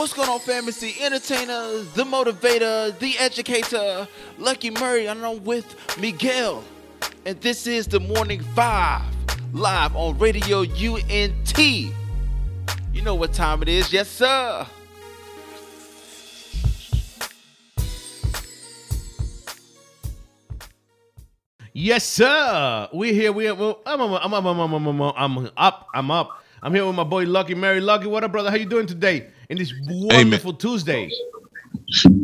What's going on? It's the entertainer, the motivator, the educator, Lucky Murray, and I'm with Miguel. And this is the Morning Five, live on Radio UNT. You know what time it is, yes, sir. Yes, sir. We're here. We. I'm. I'm. I'm. I'm. I'm. I'm, I'm, I'm up. I'm up. I'm here with my boy Lucky Murray. Lucky, what up, brother? How you doing today in this wonderful Tuesday?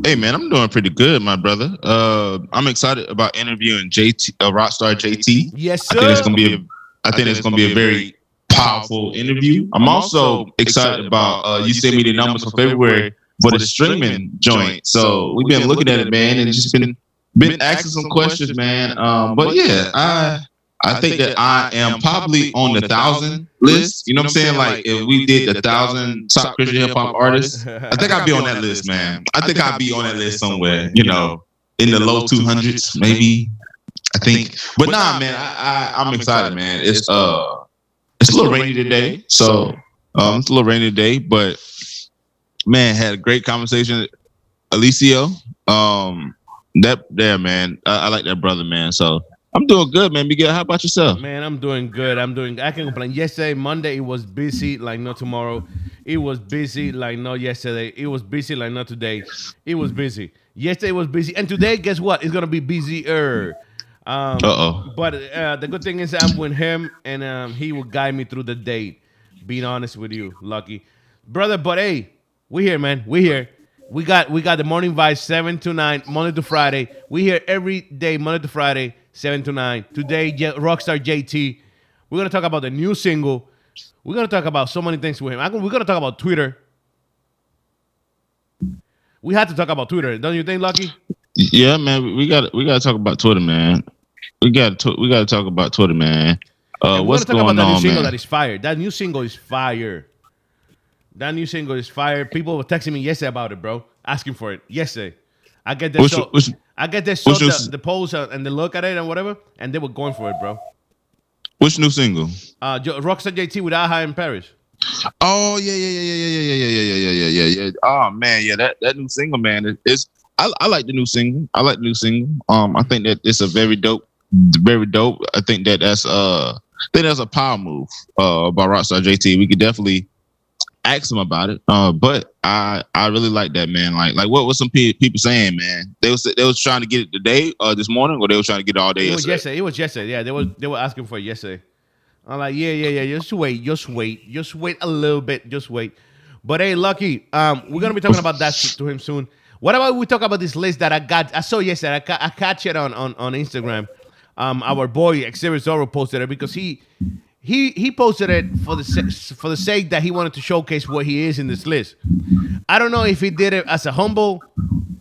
Hey man, I'm doing pretty good, my brother. Uh, I'm excited about interviewing JT, uh, Rockstar JT. Yes, sir. I think it's gonna be a, I think it's gonna be a very powerful interview. I'm also excited about. Uh, you sent me the numbers for February for the streaming joint. So we've been looking at it, man, and just been been asking some questions, man. Um, but yeah, I I think that I am probably on the thousand list. You know what I'm saying? Like if we did the thousand top Christian hip hop artists, I think I'd be on that list, man. I think I'd be on that list somewhere. You know, in the low two hundreds, maybe. I think, but nah, man, I, I I'm excited, man. It's uh, it's a little rainy today, so um, it's a little rainy today, but man, had a great conversation. Alicio, um, that there, man, I, I like that brother, man. So I'm doing good, man. Miguel, how about yourself? Man, I'm doing good. I'm doing. I can complain. Yesterday, Monday, it was busy like no tomorrow. It was busy like no yesterday. It was busy like not today. It was busy. Yesterday was busy, and today, guess what? It's gonna be busier. Um, Uh oh. But uh, the good thing is I'm with him, and um, he will guide me through the date. Being honest with you, Lucky, brother. But hey, we here, man. We here. We got we got the morning vibe seven to nine, Monday to Friday. We here every day, Monday to Friday, seven to nine. Today, J- Rockstar JT. We're gonna talk about the new single. We're gonna talk about so many things with him. I, we're gonna talk about Twitter. We had to talk about Twitter, don't you think, Lucky? Yeah, man. We got we got to talk about Twitter, man. We got to we got to talk about Twitter, man. Uh, we're what's gonna talk going about that new single man? that is fire. That new single is fire. That new single is fire. People were texting me yesterday about it, bro, asking for it yesterday. I get that What's show. what's- I get that show the, the uh, and the look at it and whatever, and they were going for it, bro. Which new single? Uh, Rockstar JT with Aha in Paris. Oh yeah, yeah, yeah, yeah, yeah, yeah, yeah, yeah, yeah, yeah, yeah, yeah. Oh man, yeah, that that new single, man, it- it's I I like the new single. I like the new single. Um, I think that it's a very dope, very dope. I think that that's uh, I think that's a power move uh by Rockstar JT. We could definitely ask him about it. Uh, but I I really like that man. Like like what was some pe- people saying, man? They was they was trying to get it today, uh, this morning, or they was trying to get it all day It was yesterday. It was yesterday. Yeah, they were they were asking for it yesterday. I'm like, yeah, yeah, yeah. Just wait, just wait, just wait a little bit, just wait. But hey, Lucky, um, we're gonna be talking about that to him soon. What about we talk about this list that I got? I saw yesterday. I, ca- I catch it on on on Instagram. Um, our boy Xavier Zorro posted it because he he he posted it for the for the sake that he wanted to showcase what he is in this list. I don't know if he did it as a humble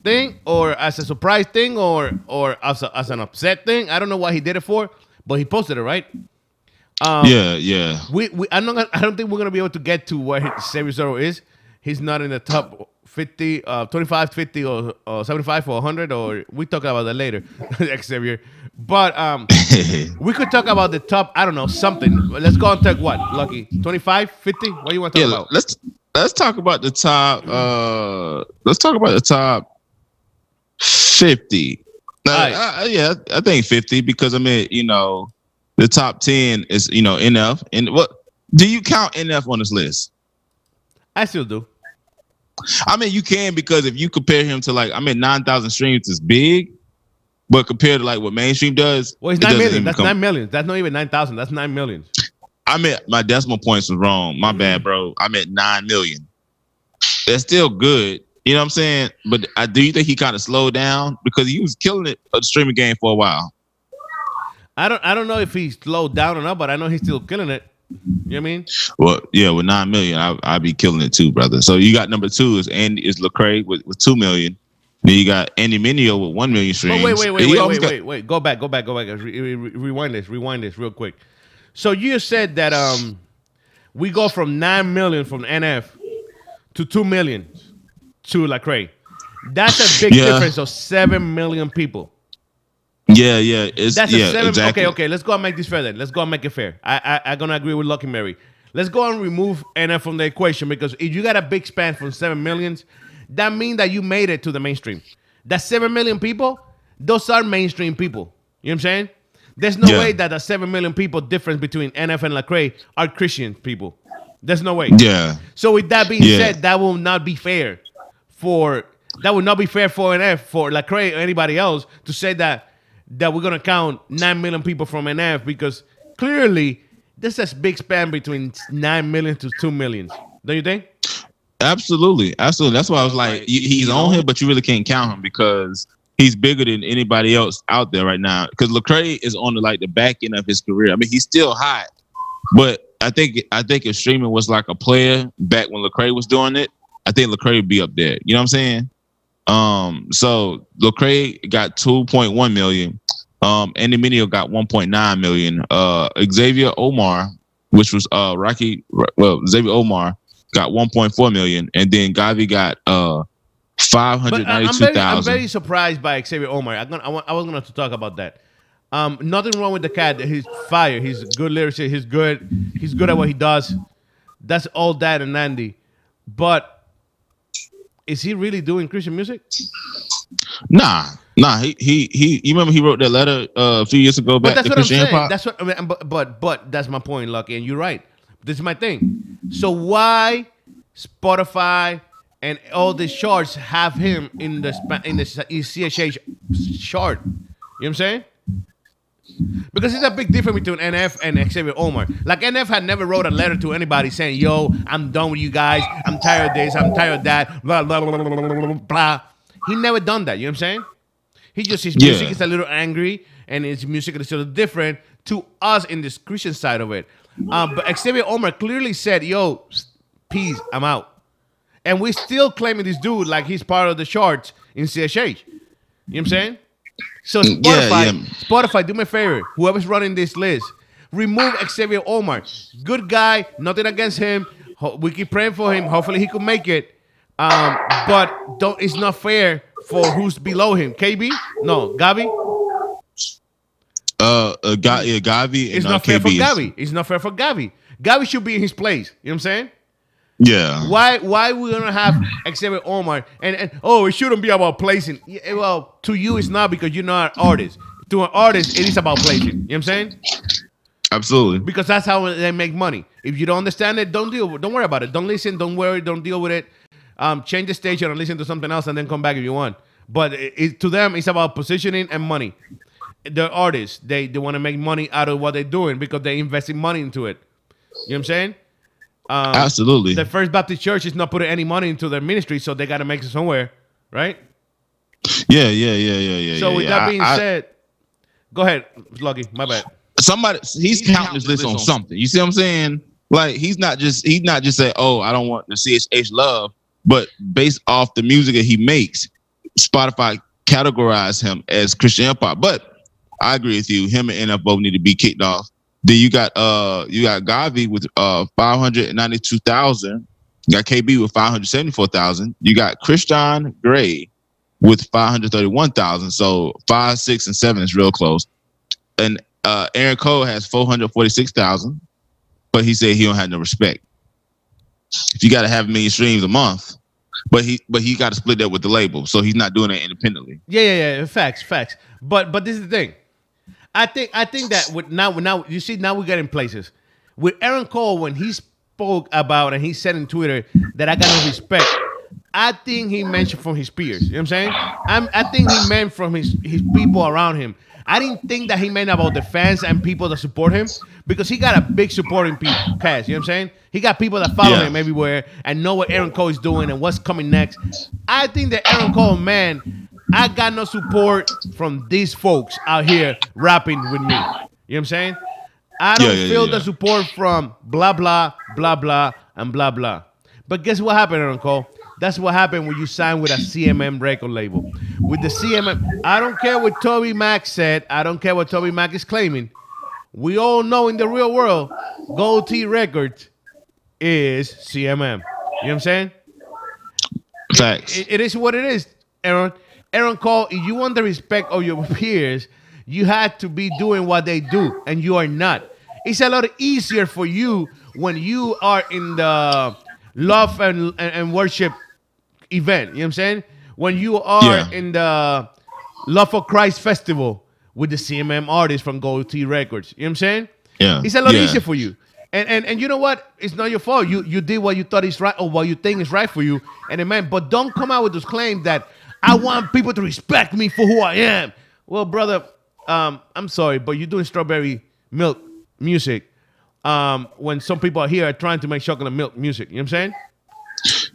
thing or as a surprise thing or or as, a, as an upset thing. I don't know what he did it for, but he posted it right. Um, Yeah, yeah. we, we I'm not gonna, I don't think we're gonna be able to get to where Xavier Zero is. He's not in the top 50, uh, 25, 50, or, or 75 or 100, or we talk about that later, Xavier. But um, we could talk about the top. I don't know something. Let's go and talk what Lucky 25, 50. What do you want to talk yeah, about? let's let's talk about the top. Uh, let's talk about the top fifty. Now, Alright. I- I- yeah, I think fifty because I mean, you know, the top ten is you know NF and what do you count NF on this list? I still do. I mean, you can because if you compare him to like, I mean, nine thousand streams is big, but compared to like what mainstream does, Well, it's it nine million. That's come- nine million. That's not even nine thousand. That's nine million. I meant my decimal points was wrong. My Mm. bad, bro. I meant nine million. That's still good. You know what I'm saying? But I do you think he kind of slowed down because he was killing it uh, the streaming game for a while. I don't. I don't know if he slowed down or not, but I know he's still killing it. You know what I mean? Well, yeah, with nine million, I I'd be killing it too, brother. So you got number two is Andy is Lecrae with, with two million. Then you got Andy Mineo with one million But streams. wait, wait, wait, wait, wait, got- wait, wait. Go back, go back, go back. Re- re- rewind this, rewind this real quick. So you said that um we go from nine million from NF to two million to Lecrae. That's a big Yeah. difference of seven million people. Yeah, yeah, it's That's yeah, a seven. exactly. Okay, okay. Let's go and make this fair then. Let's go and make it fair. I, I I'm gonna agree with Lucky Murray. let's go and remove NF from the equation because if you got a big span from seven millions, that means that you made it to the mainstream. That seven million people, those are mainstream people. You know what I'm saying? There's no Yeah. way that the seven million people difference between NF and Lecrae are Christian people. There's no way. Yeah. So with that being Yeah. said, that will not be fair for that would not be fair for NF for Lecrae or anybody else to say that that we're gonna count nine million people from NF because clearly there's a big span between nine million to two millions. Don't you think? Absolutely, absolutely. That's why I was like, he- he's on here, but you really can't count him because he's bigger than anybody else out there right now. Because Lecrae is on the like the back end of his career. I mean, he's still hot, but I think I think if streaming was like a player back when Lecrae was doing it, I think Lecrae would be up there. You know what I'm saying? Um, so Lecrae got 2.1 million. Um, Andy Mineo got 1.9 million. Uh, Xavier Omar, which was uh Rocky, well Xavier Omar got 1.4 million, and then GAWVI got uh 592,000. I- I'm very, I'm very surprised by Xavier Omar. I'm gonna, I, want, I was going to talk about that. Um, nothing wrong with the cat. He's fire. He's good lyricist. He's good. He's good at what he does. That's all that and Andy. But is he really doing Christian music? Nah, nah. He he he. You remember he wrote that letter uh, a few years ago But back that's to what I'm Christian saying. hip. That's what. I mean, but, but but that's my point, Lucky, and you're right. This is my thing. So why Spotify and all the charts have him in the in the CHH chart? You know what I'm saying? Because it's a big difference between NF and Xavier Omar. Like NF had never wrote a letter to anybody saying, "Yo, I'm done with you guys. I'm tired of this. I'm tired of that." Blah blah blah blah blah. blah, blah. He never done that. You know what I'm saying? He just his Yeah. music is a little angry, and his music is a little different to us in this Christian side of it. Um, but Xavier Omar clearly said, "Yo, peace, I'm out," and we're still claiming this dude like he's part of the charts in CHH. You know what I'm saying? So Spotify, yeah. Spotify, do me a favor. Whoever's running this list, remove Xavier Omar. Good guy, nothing against him. We keep praying for him. Hopefully, he can make it. Um, but don't. It's not fair for who's below him. KB, no, GAWVI. Uh, uh Ga- yeah, GAWVI and It's uh, not fair for KB is- GAWVI. It's not fair for GAWVI. GAWVI should be in his place. You know what I'm saying? Yeah. Why why we gonna have Xavier Omar and, and oh it shouldn't be about placing. Yeah, well, to you it's not because you're not an artist. To an artist, it is about placing. You know what I'm saying? Absolutely. Because that's how they make money. If you don't understand it, don't deal with don't worry about it. Don't listen, don't worry, don't deal with it. Um, change the station and listen to something else and then come back if you want. But it, it- to them, it's about positioning and money. They're artists. They they want to make money out of what they're doing because they're investing money into it. You know what I'm saying? Um, Absolutely. the First Baptist Church is not putting any money into their ministry, so they got to make it somewhere, right? yeah, yeah, yeah, yeah, yeah. so yeah, with yeah. that being I- I- said, go ahead, Lucky. My bad. somebody he's counting his list on something. You see what I'm saying? Like he's not just he's not just saying, "Oh, I don't want the CHH love," but based off the music that he makes, Spotify categorize him as Christian hip hop. But I agree with you. Him and NF both need to be kicked off. Then you got uh you got GAWVI with uh five hundred ninety two thousand. You got KB with five hundred seventy four thousand. You got Christon Gray with five hundred thirty one thousand. So five, six, and seven is real close. And uh, Aaron Cole has 446,000, but he said he don't have no respect. If you got to have a million streams a month, but he but he got to split that with the label, so he's not doing it independently. Yeah, yeah, yeah. Facts, facts. But but this is the thing. I think I think that with now now you see now we get in places with Aaron Cole when he spoke about and he said in Twitter that I got no respect. I think he mentioned from his peers. You know what I'm saying? I'm, I think he meant from his his people around him. I didn't think that he meant about the fans and people that support him because he got a big supporting people cast. You know what I'm saying? He got people that follow Yeah. him everywhere and know what Aaron Cole is doing and what's coming next. I think that Aaron Cole, man, I got no support from these folks out here rapping with me. You know what I'm saying? I don't Yeah, yeah, feel yeah. the support from blah blah blah blah and blah blah. But guess what happened, Uncle? That's what happened when you sign with a CCM record label. With the CCM, I don't care what Toby Mac said. I don't care what Toby Mac is claiming. We all know in the real world, Gotee Records is CCM. You know what I'm saying? Facts. It- it is what it is, Aaron. Aaron Cole, if you want the respect of your peers, you had to be doing what they do, and you are not. It's a lot easier for you when you are in the love and and, and worship event. You know what I'm saying? When you are Yeah. in the Love for Christ festival with the CCM artists from Gotee Records. You know what I'm saying? Yeah. It's a lot Yeah. easier for you. And, and and you know what? It's not your fault. You you did what you thought is right or what you think is right for you. And amen. But don't come out with those claims that I want people to respect me for who I am. Well, brother, um, I'm sorry, but you're doing strawberry milk music. Um, when some people are here are trying to make chocolate milk music. You know what I'm saying?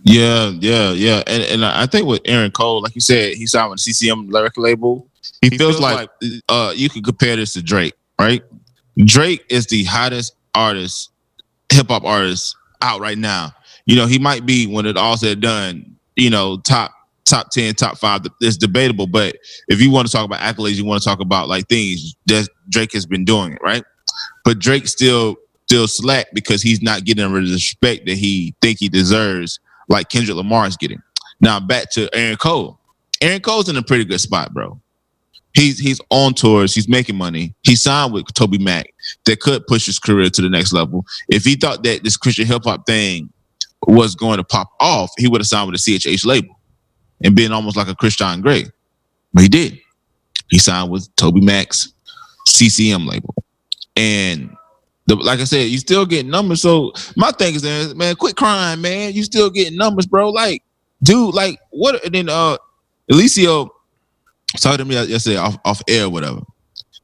Yeah, yeah, yeah. And and I think with Aaron Cole, like you said, he signed with CCM lyric label. He, feels, like, uh you could compare this to Drake, right? Drake is the hottest artist, hip hop artist out right now. You know, he might be when it all said done, you know, top top 10, top five. It's debatable, but if you want to talk about accolades, you want to talk about like things that Drake has been doing right? But Drake still still slack because he's not getting the respect that he think he deserves, like Kendrick Lamar is getting. Now back to Aaron Cole. Aaron Cole's in a pretty good spot, bro. He's he's on tours. He's making money. He signed with Toby Mac that could push his career to the next level. If he thought that this Christian hip hop thing was going to pop off, he would have signed with a CHH label and been almost like a Christon Gray. But he did. He signed with Toby Mac's CCM label, and the, like I said, you still getting numbers. So my thing is, man, quit crying, man. You still getting numbers, bro. Like, dude, like what? And then uh, Alicio talked to me yesterday off, off air, whatever.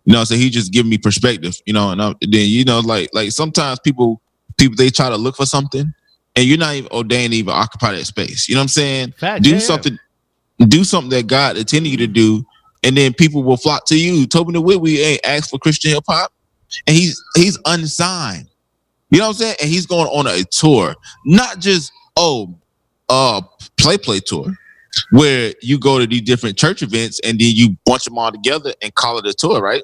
You know, so he just giving me perspective. You know, and I'm, then you know, like like sometimes people people they try to look for something, and you're not even ordained to even occupy that space. You know what I'm saying? Fact, do yeah. something, do something that God intended you to do, and then people will flock to you. Tobe Nwigwe ain't asked for Christian hip hop, and he's he's unsigned. You know what I'm saying? And he's going on a tour, not just oh, uh, play play tour, where you go to these different church events and then you bunch them all together and call it a tour, right?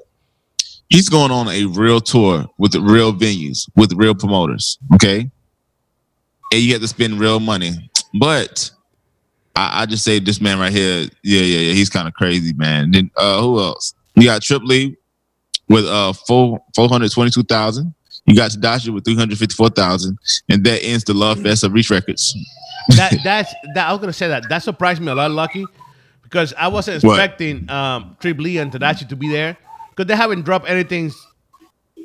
He's going on a real tour with real venues, with real promoters. Okay, and you have to spend real money, but I, I just say this man right here, yeah, yeah, yeah, he's kind of crazy, man. Then uh, who else? You got Trip Lee with uh four four hundred twenty two thousand. You got Tedashii with three hundred fifty four thousand, and that ends the love fest of Reach Records. that that's that I was gonna say that that surprised me a lot, Lucky, because I wasn't What? expecting um Trip Lee and Tedashii to be there because they haven't dropped anything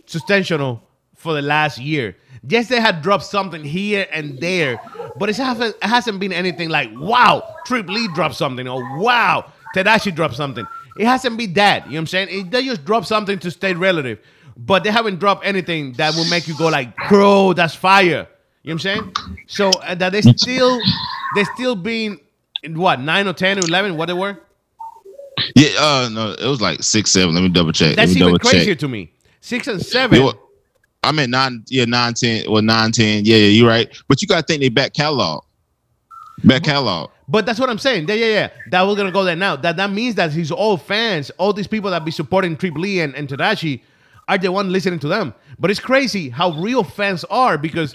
substantial for the last year. Yes, they had dropped something here and there, but it hasn't it hasn't been anything like wow, Trip Lee dropped something or wow, Tedashii dropped something. It hasn't been that. You know what I'm saying? It, they just dropped something to stay relative, but they haven't dropped anything that will make you go like, bro, that's fire. You know what I'm saying? So uh, that they still they still being in what nine or ten or eleven, what they were. Yeah, uh, no, it was like six, seven. Let me double check. That's Let me even double crazier check. to me. Six and seven. You know what? I mean nine, yeah, nine, ten, or nine, ten. Yeah, yeah, you're right. But you gotta think they back catalog, back catalog. But that's what I'm saying. Yeah, yeah, yeah. That we're gonna go there now. That that means that his old fans, all these people that be supporting Triple E and, and Tedashii, are the one listening to them. But it's crazy how real fans are because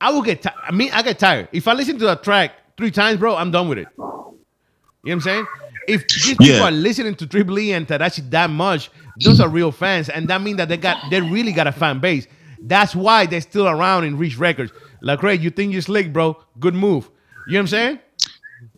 I will get. I mean, I get tired if I listen to a track three times, bro. I'm done with it. You know what I'm saying? If these people are listening to Triple E and Tedashii that much, those are real fans, and that means that they got they really got a fan base. That's why they're still around in Reach Records. Like, Ray, you think you're slick, bro? Good move. You know what I'm saying?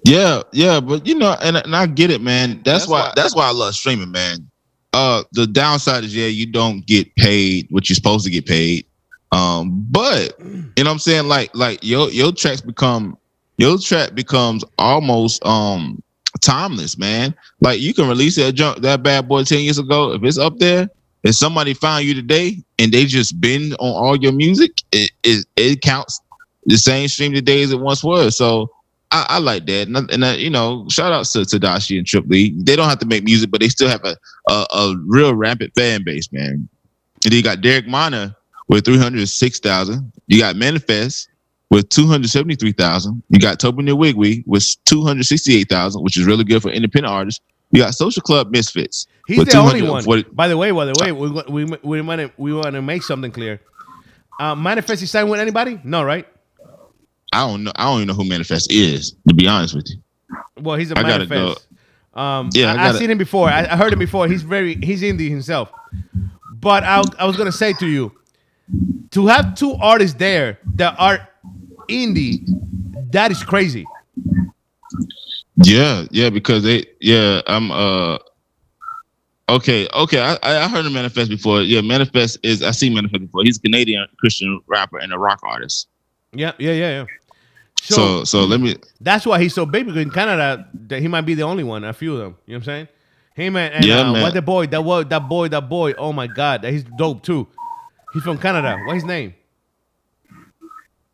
Yeah, yeah, but you know, and, and I get it, man. That's, That's why, why- that's why I love streaming, man. Uh, the downside is yeah, you don't get paid what you're supposed to get paid. Um, but you know what I'm saying? Like, like your your tracks become your track becomes almost um timeless, man. Like you can release that junk that bad boy 10 years ago. If it's up there, if somebody found you today and they just been on all your music, it it, it counts the same stream today as it once was. So I, I like that, and, I- and I, you know, shout outs to Tedashii and Trip Lee. They don't have to make music, but they still have a a, a real rampant fan base, man. And you got Derek Minor with three hundred six thousand. You got Manafest with two hundred seventy three thousand. You got Tobe Nwigwe with two hundred sixty eight thousand, which is really good for independent artists. You got Social Club Misfits. He's with the only one. By the way, by the way, we we we want to we want to make something clear. Uh, Manafest is signed with anybody? No, right? I don't know. I don't even know who Manafest is, to be honest with you. Well, he's a I gotta Manafest. Um, Yeah, I have seen him before. I, I heard him before. He's very he's indie himself. But I I was gonna say to you, to have two artists there that are indie, that is crazy. Yeah, yeah, because they, yeah, I'm, uh, okay, okay, I, I heard of Manafest before. Yeah, Manafest is, I see Manafest before. He's a Canadian Christian rapper and a rock artist. Yeah, yeah, yeah, yeah. So, so, so let me. That's why he's so big because in Canada, that he might be the only one. A few of them. You know what I'm saying? Hey man, and, Yeah, uh, man. what the boy? That boy, that boy, that boy. Oh my god, he's dope too. He's from Canada. What's his name?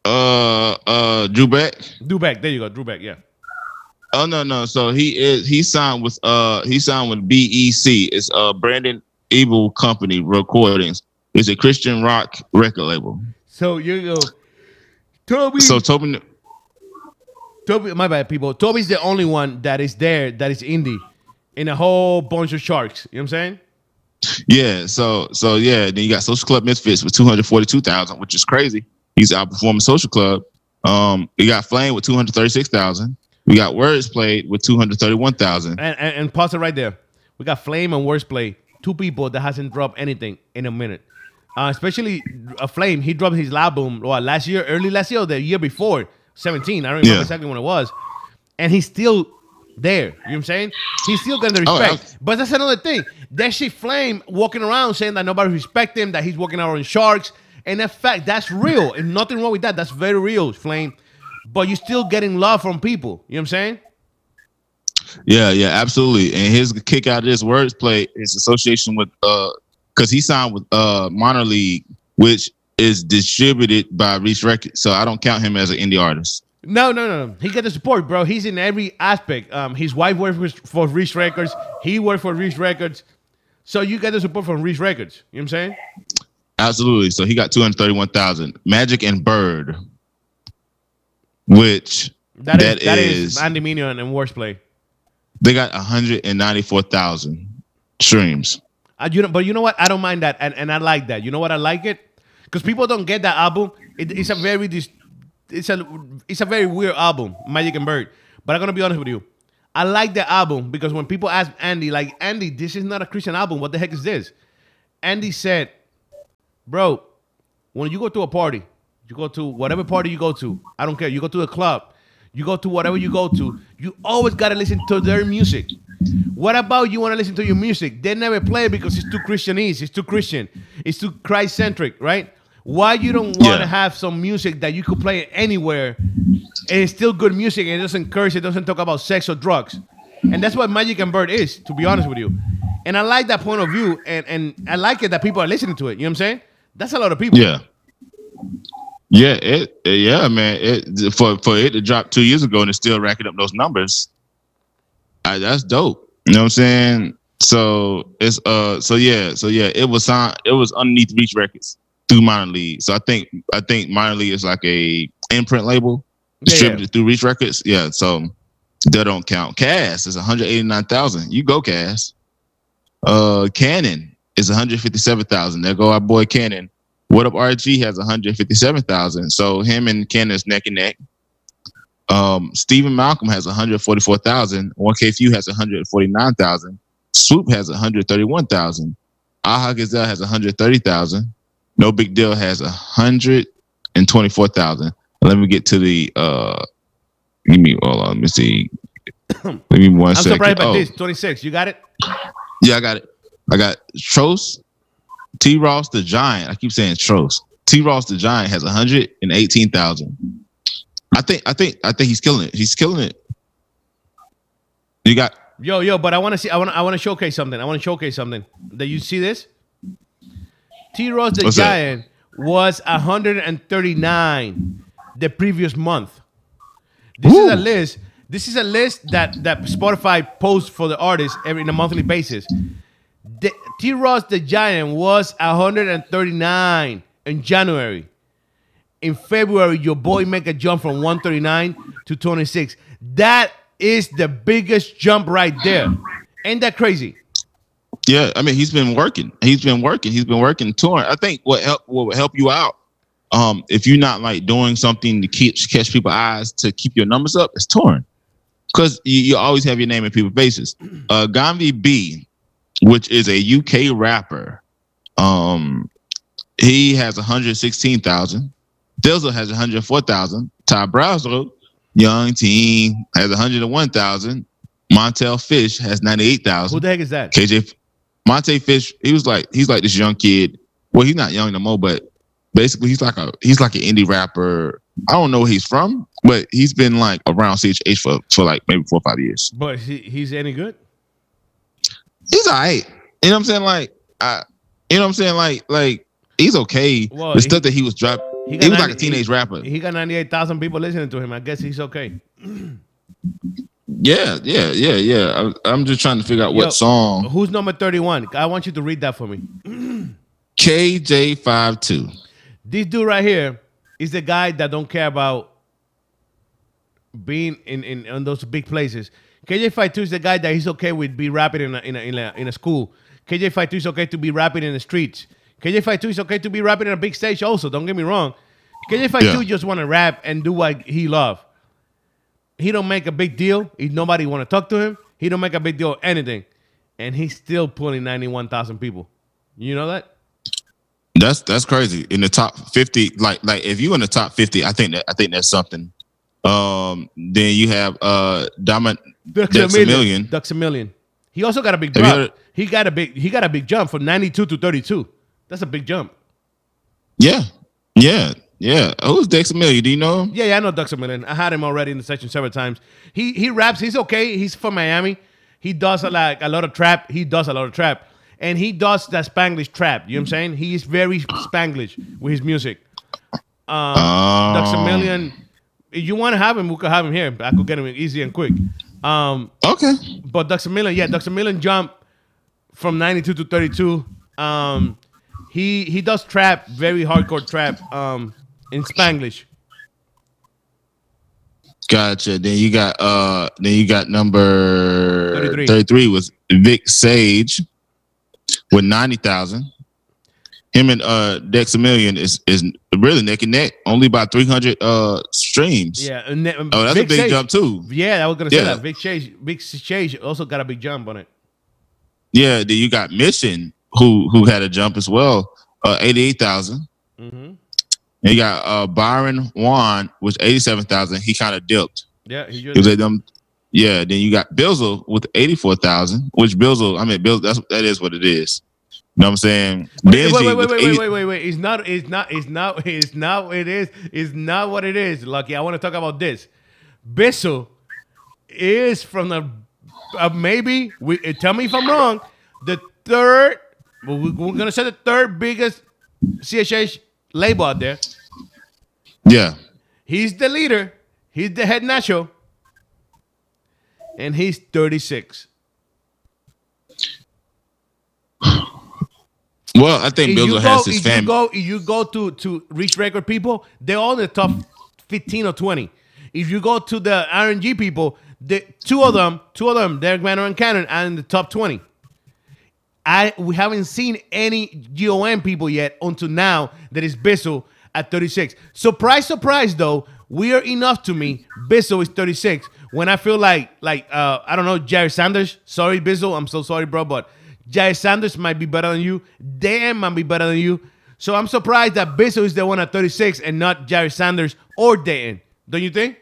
Uh, uh, Drew Beck. Dubeck. There you go, Dubeck. Yeah. Oh no, no. So he is he signed with uh he signed with BEC. It's uh Brandon Ebel Company Recordings. It's a Christian rock record label. So you go, Toby. So Tobin Toby, my bad, people. Toby's the only one that is there that is indie in a whole bunch of sharks. You know what I'm saying? Yeah, so so yeah, then you got Social Club Misfits with 242,000, which is crazy. He's outperforming Social Club. Um, we got Flame with 236,000. We got Wordsplayed with 231,000. And, and and pause it right there. We got Flame and Wordplay, two people that hasn't dropped anything in a minute. Uh, especially uh, Flame, he dropped his album what, last year, early last year, or the year before, 17. I don't remember Yeah. exactly when it was. And he's still there. You know what I'm saying? He's still getting the Oh, respect. but that's another thing. That shit Flame walking around saying that nobody respect him, that he's walking around sharks. And in fact, that's real. And nothing wrong with that. That's very real, Flame. But you're still getting love from people. You know what I'm saying? Yeah, yeah, absolutely. And his kick out of this Words Play is association with uh because he signed with uh Minor League, which is distributed by Reach Records. So I don't count him as an indie artist. No, no, no, no. He got the support, bro. He's in every aspect. Um, his wife works for, for Reach Records. He worked for Reach Records. So you get the support from Reach Records. You know what I'm saying? Absolutely. So he got 231,000. Magic and Bird, which That is That is, Andy Mineo and Worstplay. they got 194,000 streams. Uh, you know, but you know what? I don't mind that, and, and I like that. You know what? I like it because people don't get that album. It, it's a very dis, it's a it's a very weird album, Magic and Bird. But I'm gonna be honest with you. I like the album because when people ask Andy, like Andy, this is not a Christian album. What the heck is this? Andy said, "Bro, when you go to a party, you go to whatever party you go to. I don't care. You go to a club, you go to whatever you go to. You always gotta listen to their music. What about you want to listen to your music? They never play it because it's too Christianese. It's too Christian. It's too Christ centric, right? Why you don't want to Yeah. have some music that you could play anywhere and it's still good music and it doesn't curse, it doesn't talk about sex or drugs. And that's what Magic and Bird is, to be honest with you. And I like that point of view and, and I like it that people are listening to it. You know what I'm saying? That's a lot of people. Yeah. Yeah, it yeah, man. It for for it to drop two years ago and it's still racking up those numbers. I, that's dope. You know what I'm saying? So it's uh so yeah, so yeah, it was on it was underneath Reach Records through minor league. So I think I think minor league is like a imprint label Yeah, distributed through Reach Records. Yeah, so that don't count. Cass is 189,000. You go Cass. Uh Canon is 157,000. There go our boy Canon. What up RG has 157,000. So him and Canon is neck and neck. Um Stephen Malcolm has 144,000. 1K Phew has 149,000. Swoope has 131,000. Aha Gazelle has 130,000. No Big Deal has 124,000. Let me get to the uh give me hold on, let me see. Let me one I'm second. surprised by Oh, this. 26. You got it? yeah, I got it. I got Tros, T Ross the Giant. I keep saying Tros. T Ross the Giant has 118,000. I think I think I think he's killing it. He's killing it. You got Yo, yo, but I want to see. I want. I want to showcase something. I want to showcase something. That you see this? T. Ross the What's that? Giant was 139 the previous month. This is a list. This is a list that that Spotify posts for the artist every in a monthly basis. T. Ross the Giant was 139 in January. In February, your boy make a jump from 139 to 26. That is the biggest jump right there. Ain't that crazy? Yeah, I mean he's been working. He's been working. He's been working touring. I think what help what would help you out, um, if you're not like doing something to keep catch people's eyes to keep your numbers up, it's touring. Because you, you always have your name in people's faces. Uh Gambi B, which is a UK rapper, um, he has 116,000. Dizzle has 104,000. Ty Brasel, young team, has 101,000. Montell Fish has 98,000. Who the heck is that? KJ Monte Fish, he was like he's like this young kid. Well, he's not young no more, but basically he's like a he's like an indie rapper. I don't know where he's from, but he's been like around CHH for for like maybe four or five years. But he, he's any good? He's all right. You know what I'm saying? Like, I, you know what I'm saying? Like, like he's okay. Well, the he- stuff that he was dropped, he he, was like a teenage rapper. He got 98,000 people listening to him. I guess he's okay. yeah, yeah, yeah, yeah. I, I'm just trying to figure out what song. Who's number 31? I want you to read that for me. KJ52. This dude right here is the guy that don't care about being in, in, in those big places. KJ52 is the guy that he's okay with be rapping in a, in a, in a, in a school. KJ52 is okay to be rapping in the streets. KJ52 is okay to be rapping in a big stage also. Don't get me wrong. KJ Fight Yeah. 2 just want to rap and do what he love. He don't make a big deal. If nobody want to talk to him, he don't make a big deal of anything. And he's still pulling 91,000 people. You know that? That's that's crazy. In the top 50, like like if you in the top 50, I think that I think that's something. Um, then you have uh Diamond Dexamillion. Duxamillion. He also got a big heard- He got a big he got a big jump from 92 to 32. That's a big jump. Yeah, yeah, yeah. Who's Dexamillion? Do you know him? Yeah, yeah, I know Duxamillion. I had him already in the section several times. He he raps. He's okay. He's from Miami. He does a, like a lot of trap. He does a lot of trap, and he does that Spanglish trap. You know what I'm saying? He is very Spanglish with his music. Um, Um, Duxamillion. If you want to have him, we could have him here. I could get him easy and quick. Um, Okay. But Duxamillion, yeah, Duxamillion jump from 92 to 32. Um, he he does trap, very hardcore trap, um, in Spanglish. Gotcha. Then you got uh then you got number 33. 33, was Vic Sage with 90,000. Him and uh Dexamillion is is really neck and neck, only by 300 uh streams. Yeah. And then, Oh, that's Vic a big jump too. Yeah, I was gonna say that. Big Chase, Big Chase also got a big jump on it. Yeah, then you got Mission who who had a jump as well, uh 88,000. hmm And you got uh Byron Juane was 87,000. He kind of dipped. Yeah, he He was at them. Yeah, then you got Bizzle with 84,000, which Bizzle, I mean, Bizzle, that's that is what it is. You know what I'm saying? Wait, Benji wait, wait, with wait, wait, wait, wait, wait. It's not, it's not, it's not, it's not what it is. It's not what it is. Lucky, I want to talk about this. Bizzle is from the, uh, maybe, we, uh, tell me if I'm wrong, the third, we're going to say the third biggest CHH label out there. Yeah. He's the leader. He's the head nacho. And he's 36. Well, I think if you Bizzle go, has his if you go, you go to to reach record people, they're all in the top fifteen or twenty. If you go to the RMG people, the two of them, two of them, Derek Minor and Canon, are in the top twenty. I we haven't seen any GOM people yet until now that is Bizzle at 36. Surprise, surprise though, we are enough to me. Bizzle is 36. When I feel like like uh I don't know, Jered Sanders. Sorry, Bizzle. I'm so sorry, bro, but Jered Sanders might be better than you. Dan might be better than you. So I'm surprised that Bizzle is the one at 36 and not Jered Sanders or Dan. Don't you think?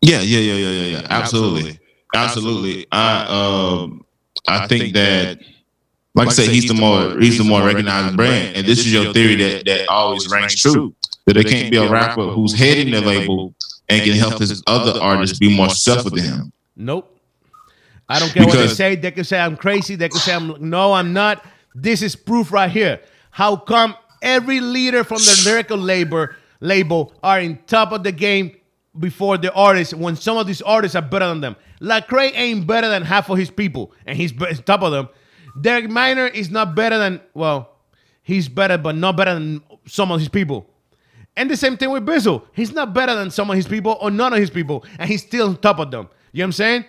Yeah, yeah, yeah, yeah, yeah, yeah. Absolutely, absolutely. I um, I think that, like I said, he's the more he's the more recognized brand, and this is your theory that that always rings true. That there can't be a rapper who's heading the label and can help his other artists be more self with him. Nope. I don't care what they say. They can say I'm crazy. They can say I'm no, I'm not. This is proof right here. How come every leader from the lyrical labor label are in top of the game before the artists when some of these artists are better than them? Lecrae ain't better than half of his people, and he's top of them. Derek Minor is not better than well, he's better, but not better than some of his people. And the same thing with Bizzle. He's not better than some of his people or none of his people, and he's still on top of them. You know what I'm saying?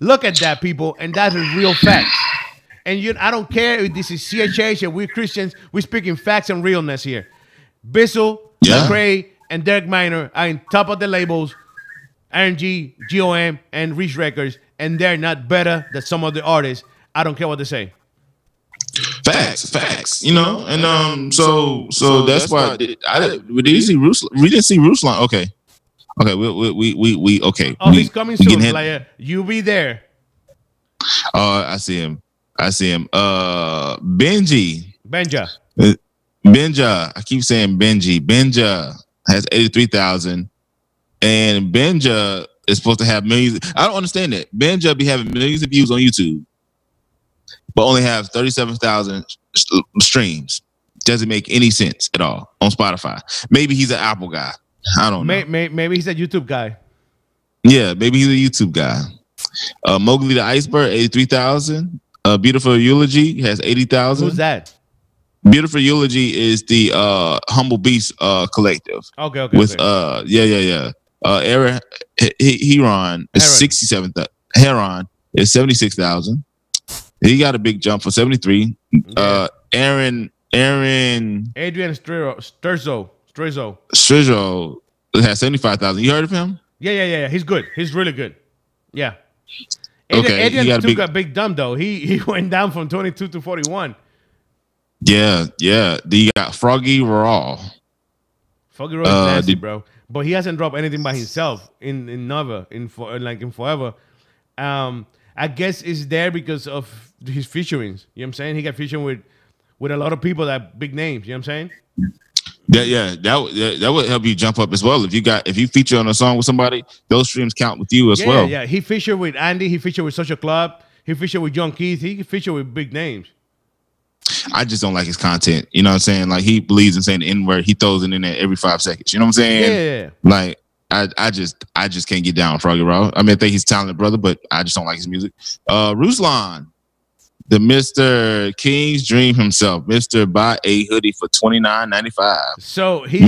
Look at that, people, and that is real facts. And you, I don't care if this is CHH and we're Christians, we're speaking facts and realness here. Bizzle, Yeah. Lecrae, and Derek Minor are in top of the labels, RMG, GOM, and Reach Records, and they're not better than some of the artists. I don't care what they say. Facts, facts. You know, and um, so so that's why I did. We didn't see Ruslan. We didn't see Ruslan. Okay, okay. We we we we, we okay. Oh, we, he's coming soon. getting hit- Like, uh, you be there. Uh, I see him. I see him. Uh, Benji. Benjah. Benjah. I keep saying Benji. Benjah has 83,000. And Benjah is supposed to have millions. I don't understand that. Benjah be having millions of views on YouTube, but only have thirty-seven thousand streams. Doesn't make any sense at all on Spotify. Maybe he's an Apple guy. I don't know. May, may, maybe he's a YouTube guy. Yeah, maybe he's a YouTube guy. Uh, Mogli the Iceberg, 83,000. Uh, Beautiful Eulogy has 80,000. Who's that? Beautiful Eulogy is the uh Humble Beast uh collective Okay, okay. with okay. uh yeah yeah yeah uh Aaron H- H- Heron is Heron. sixty seven Heron is seventy six thousand. He got a big jump for seventy three. Uh Aaron Aaron Adrian Stresow. Stresow. Stresow has seventy five thousand. You heard of him? Yeah, yeah, yeah, yeah. He's good. He's really good. Yeah. Okay, Adrian, he Adrian got a big- a big dump though. He he went down from 22 to 41. Yeah yeah. Then you got Froggy Raw. Foggy Road Uh, nasty, did- bro. But he hasn't dropped anything by himself in in never in for like in forever. Um, I guess it's there because of his featurings. You know what I'm saying? He got featuring with with a lot of people that big names. You know what I'm saying? Yeah, yeah, that would that, that would help you jump up as well. If you got if you feature on a song with somebody, those streams count with you as yeah, well. yeah, yeah. He featured with Andy. He featured with Social Club. He featured with John Keith. He featured with big names. I just don't like his content. You know what I'm saying? Like he believes in saying the N word. He throws it in there every five seconds. You know what I'm saying? yeah, yeah. Like I, I just I just can't get down with Froggy Raw. I mean, I think he's a talented brother, but I just don't like his music. Uh Ruslan, the Mr. King's Dream himself, Mr. Buy a hoodie for twenty nine ninety five. So he,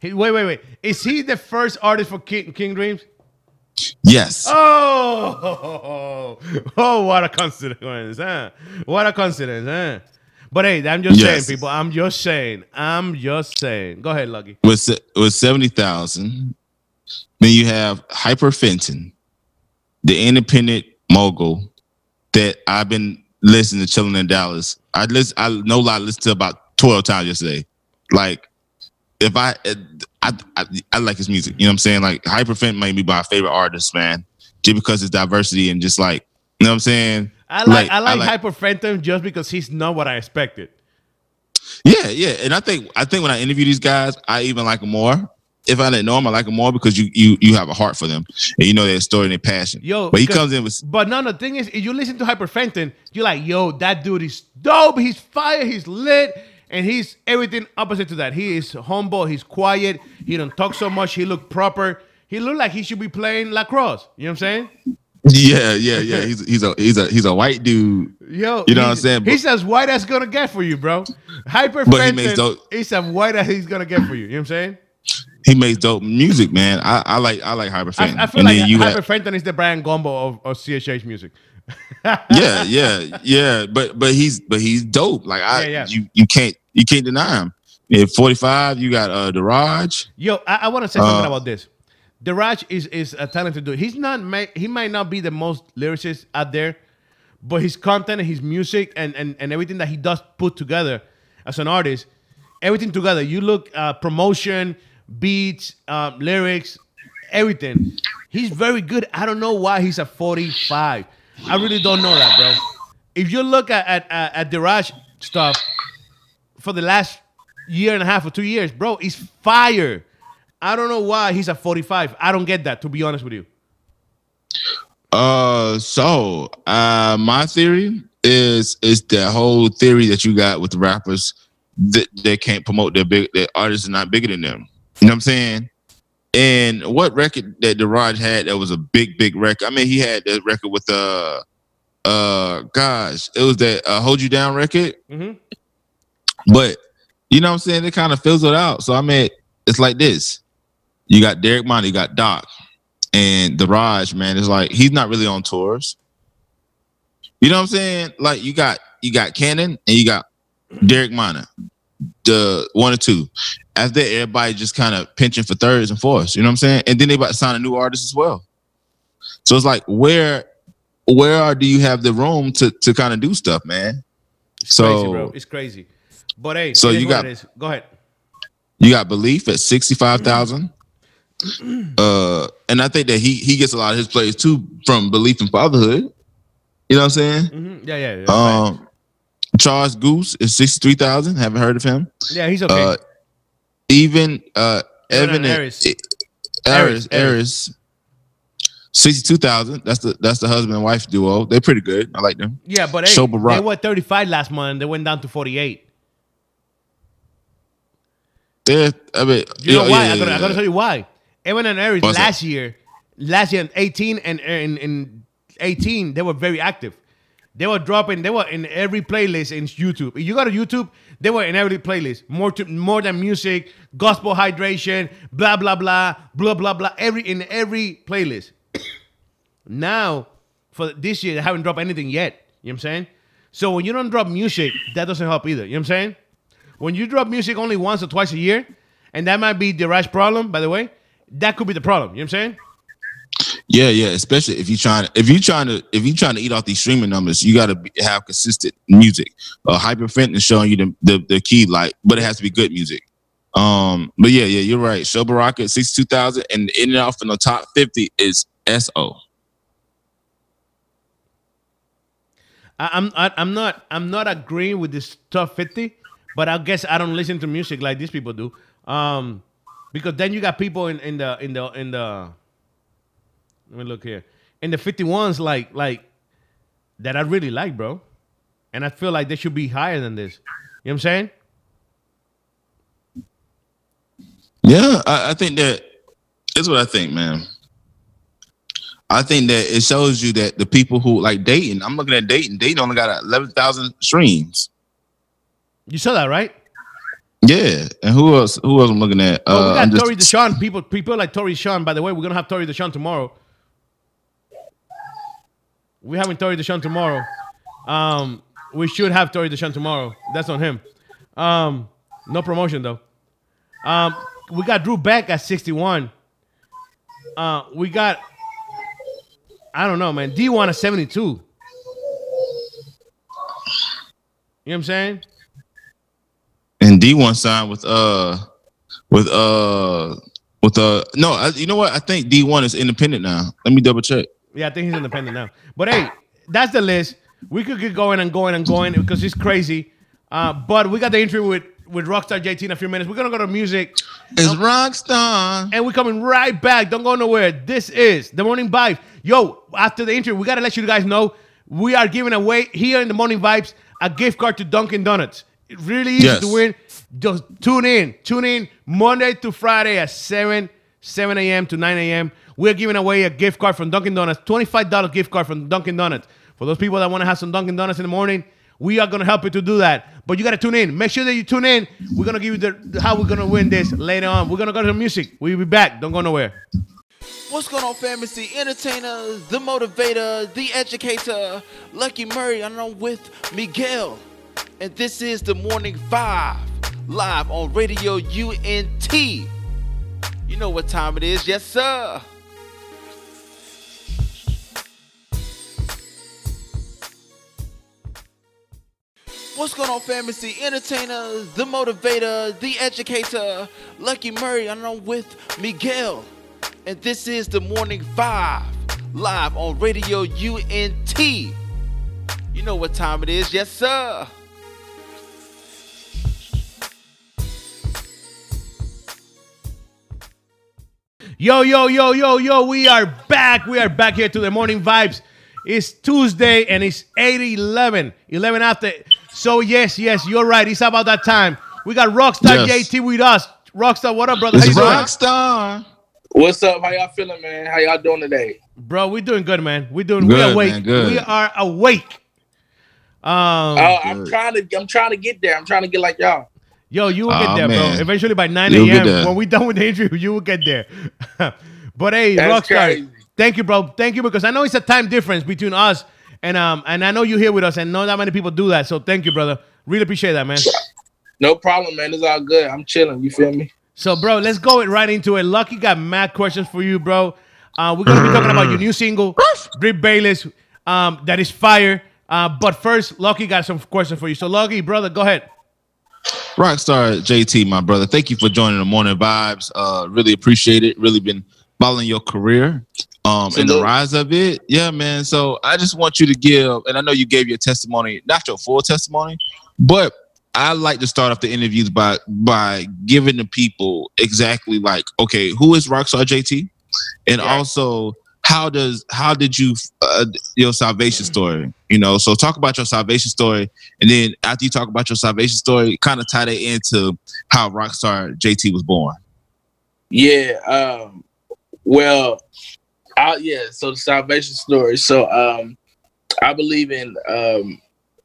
he wait, wait, wait. Is he the first artist for King, King Dreams? Yes. Oh, oh, what a coincidence, huh? What a coincidence, huh? But hey, I'm just Yes. saying, people. I'm just saying. I'm just saying. Go ahead, Lucky. With with seventy thousand. Then you have Hyper Fenton, the independent mogul that I've been listening to chilling in Dallas. I listen I know lie listened to about 12 times yesterday. Like if I I, I I like his music, you know what I'm saying? Like Hyper Fenton might be my favorite artist, man. Just because it's diversity and just like you know what I'm saying? I like, I like, like- just because he's not what I expected. Yeah, yeah, and I think I think when I interview these guys, I even like them more. If I didn't know them, I like them more because you you you have a heart for them and you know their story and their passion. Yo, but he comes in with But no, the thing is, if you listen to Hyper Fenton, you're like, yo, that dude is dope. He's fire. He's lit. And he's everything opposite to that. He is humble. He's quiet. He don't talk so much. He look proper. He look like he should be playing lacrosse. You know what I'm saying? yeah, yeah, yeah. He's he's a he's a he's a white dude. Yo, You know what I'm saying? But- He's as white as gonna get for you, bro. Hyper he Fenton makes dope- is as white as he's gonna get for you. You know what I'm saying? He makes dope music, man. I, I like I like Hyper Fenton. I, I feel and like then you Hyper have, Fenton is the Brian Gombo of, of CHH music. yeah, yeah, yeah. But but he's but he's dope. Like I Yeah, yeah. you you can't you can't deny him. At 45, you got uh Deraj. Yo, I, I want to say something Uh, about this. Deraj is is a talented dude. He's not he might not be the most lyricist out there, but his content and his music and and, and everything that he does put together as an artist, everything together. You look uh, promotion, beats, um, lyrics, everything. He's very good. I don't know why he's at 45. I really don't know that, bro. If you look at at, at, at Deraj stuff for the last year and a half or two years, bro, he's fire. I don't know why he's at 45. I don't get that, to be honest with you. Uh so uh my theory is is the whole theory that you got with the rappers that they can't promote their big their artists are not bigger than them. You know what I'm saying? And what record that Deraj had that was a big, big record? I mean, he had that record with uh uh gosh, it was that uh, Hold You Down record. Mhm. But you know what I'm saying? It kind of fizzled out. So I mean, it's like this. You got Derek Monty, you got Doc, and the Raj, man, is like he's not really on tours. You know what I'm saying? Like you got you got Canon and you got Derek Minor, the one or two. After that, everybody just kind of pinching for thirds and fourths. You know what I'm saying? And then they about to sign a new artist as well. So it's like where where are, do you have the room to to kind of do stuff, man? It's So- crazy, bro. It's crazy. But hey, So you got- go ahead. You got Beleaf at sixty five thousand. Uh, and I think that he he gets a lot of his plays too from Beleaf in Fatherhood. You know what I'm saying? Mhm. Yeah, yeah, yeah. Um, Charles Goose is sixty three thousand. Haven't heard of him. yeah, he's okay. Uh, even uh, Evan and and Eris. Eris, Eris, Eris, sixty two thousand. That's the that's the husband and wife duo. They're pretty good. I like them. yeah, but hey, Sober Rock. they were 35 last month. They went down to 48. They're I mean, You know why? yeah, I gotta, I yeah. gotta tell you why. Evan and Eris What's last year, last year in 18 and in, in 18, they were very active. They were dropping. They were in every playlist in YouTube. If you go to YouTube, they were in every playlist. More to more than music, gospel hydration, blah blah blah, blah blah blah. Every in every playlist. now, for this year, they haven't dropped anything yet. You know what I'm saying? So when you don't drop music, that doesn't help either. You know what I'm saying? When you drop music only once or twice a year, and that might be the Rash problem, by the way, that could be the problem. You know what I'm saying? Yeah, yeah. Especially if you're trying if you're trying to if you're trying to eat off these streaming numbers, you got to have consistent music. Uh, is showing you the, the the key light, but it has to be good music. Um, but yeah, yeah, you're right. Sho Baraka at sixty two thousand, and in and off in the top fifty is So. I, I'm I, I'm not I'm not agreeing with this top 50, but I guess I don't listen to music like these people do. Um, because then you got people in, in the in the in the let me look here And the 51s like like that I really like, bro, and I feel like they should be higher than this. You know what I'm saying? Yeah, I, I think that that's what I think, man. I think that it shows you that the people who like Dayton, I'm looking at Dayton. Dayton only got eleven thousand streams. You saw that, right? Yeah, and who else? Who else I'm looking at? Oh, we Uh, got I'm just- Torey D'Shaun. People, people like Torey D'Shaun. By the way, we're gonna have Torey D'Shaun tomorrow. We're having Torey D'Shaun tomorrow. Um, we should have Torey D'Shaun tomorrow. That's on him. Um, no promotion though. Um, we got Drew Beck at 61. Uh, we got I don't know, man. Dee-1 at 72. You know what I'm saying? and Dee-1 signed with uh with uh with uh no, I, you know what? I think Dee-1 is independent now. Let me double check. Yeah, I think he's independent now. But hey, that's the list. We could get going and going and going because it's crazy. Uh, but we got the interview with with Rockstar JT in a few minutes. We're gonna go to music It's Rockstar. and we're coming right back. Don't go nowhere. This is the morning vibes. Yo, after the interview, we gotta let you guys know we are giving away here in the morning vibes a gift card to Dunkin' Donuts. It really easy Yes. to win. Just tune in. Tune in Monday to Friday at 7, 7 a.m. to 9 a.m. We're giving away a gift card from Dunkin' Donuts, $25 gift card from Dunkin' Donuts. For those people that want to have some Dunkin' Donuts in the morning, we are gonna help you to do that. But you gotta tune in. Make sure that you tune in. We're gonna give you the how we're gonna win this later on. We're gonna go to the music. We'll be back. Don't go nowhere. What's going on, fam? The entertainer, the motivator, the educator, Lucky Murray, and I'm with Miguel. And this is the Morning Five, live on Radio UNT. You know what time it is, yes, sir. What's going on, fam? It's the entertainer, the motivator, the educator, Lucky Murray, and I'm with Miguel. And this is the Morning Five, live on Radio UNT. You know what time it is, yes, sir. Yo, yo, yo, yo, yo, we are back. We are back here to the morning vibes. It's Tuesday and it's 8 11, 11 after. So, yes, yes, you're right. It's about that time. We got Rockstar Yes. JT with us. Rockstar, what up, brother? How It's you doing? Rockstar. What's up? How y'all feeling, man? How y'all doing today? Bro, we're doing good, man. We're doing Good, we're awake. man, good. We are awake. Um, Oh, I'm trying to. I'm trying to get there. I'm trying to get like y'all. Yo, you will get Aw, there, bro. Eventually by 9 a.m. when we done with the interview, you will get there. but hey, That's Rockstar, crazy. thank you, bro. Thank you because I know it's a time difference between us and um and I know you're here with us and not that many people do that. So thank you, brother. Really appreciate that, man. No problem, man. It's all good. I'm chilling. You feel me? So, bro, let's go right into it. Lucky got mad questions for you, bro. Uh, we're gonna be talking about your new single, Drip Bayless, um, that is fire. Uh, but first, Lucky got some questions for you. So, Lucky, brother, go ahead. Rockstar JT, my brother. Thank you for joining the morning vibes. Uh, really appreciate it. Really been following your career um and the rise of it. Yeah, man. So I just want you to give, and I know you gave your testimony, not your full testimony, but I like to start off the interviews by by giving the people exactly like, okay, who is Rockstar JT, and yeah. also how does how did you uh, your salvation story? You know, so talk about your salvation story, and then after you talk about your salvation story, kind of tie that into how Rockstar JT was born. Yeah. Um, well, I, yeah. So the salvation story. So um, I believe in um,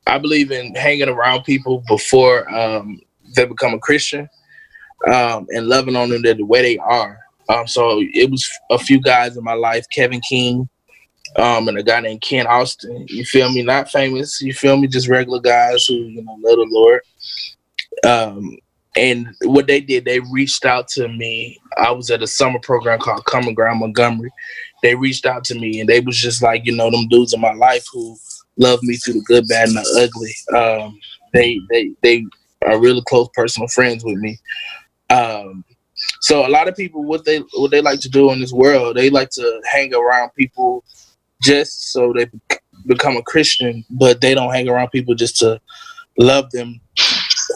I believe in hanging around people before um, they become a Christian um, and loving on them the way they are. Um, so it was a few guys in my life, Kevin King, um, and a guy named Ken Austin. You feel me? Not famous. You feel me? Just regular guys who you know love the Lord. Um, and what they did, they reached out to me. I was at a summer program called Common Ground Montgomery. They reached out to me, and they was just like you know them dudes in my life who love me through the good, bad, and the ugly. Um, they they they are really close personal friends with me. Um, so a lot of people, what they what they like to do in this world, they like to hang around people just so they become a Christian, but they don't hang around people just to love them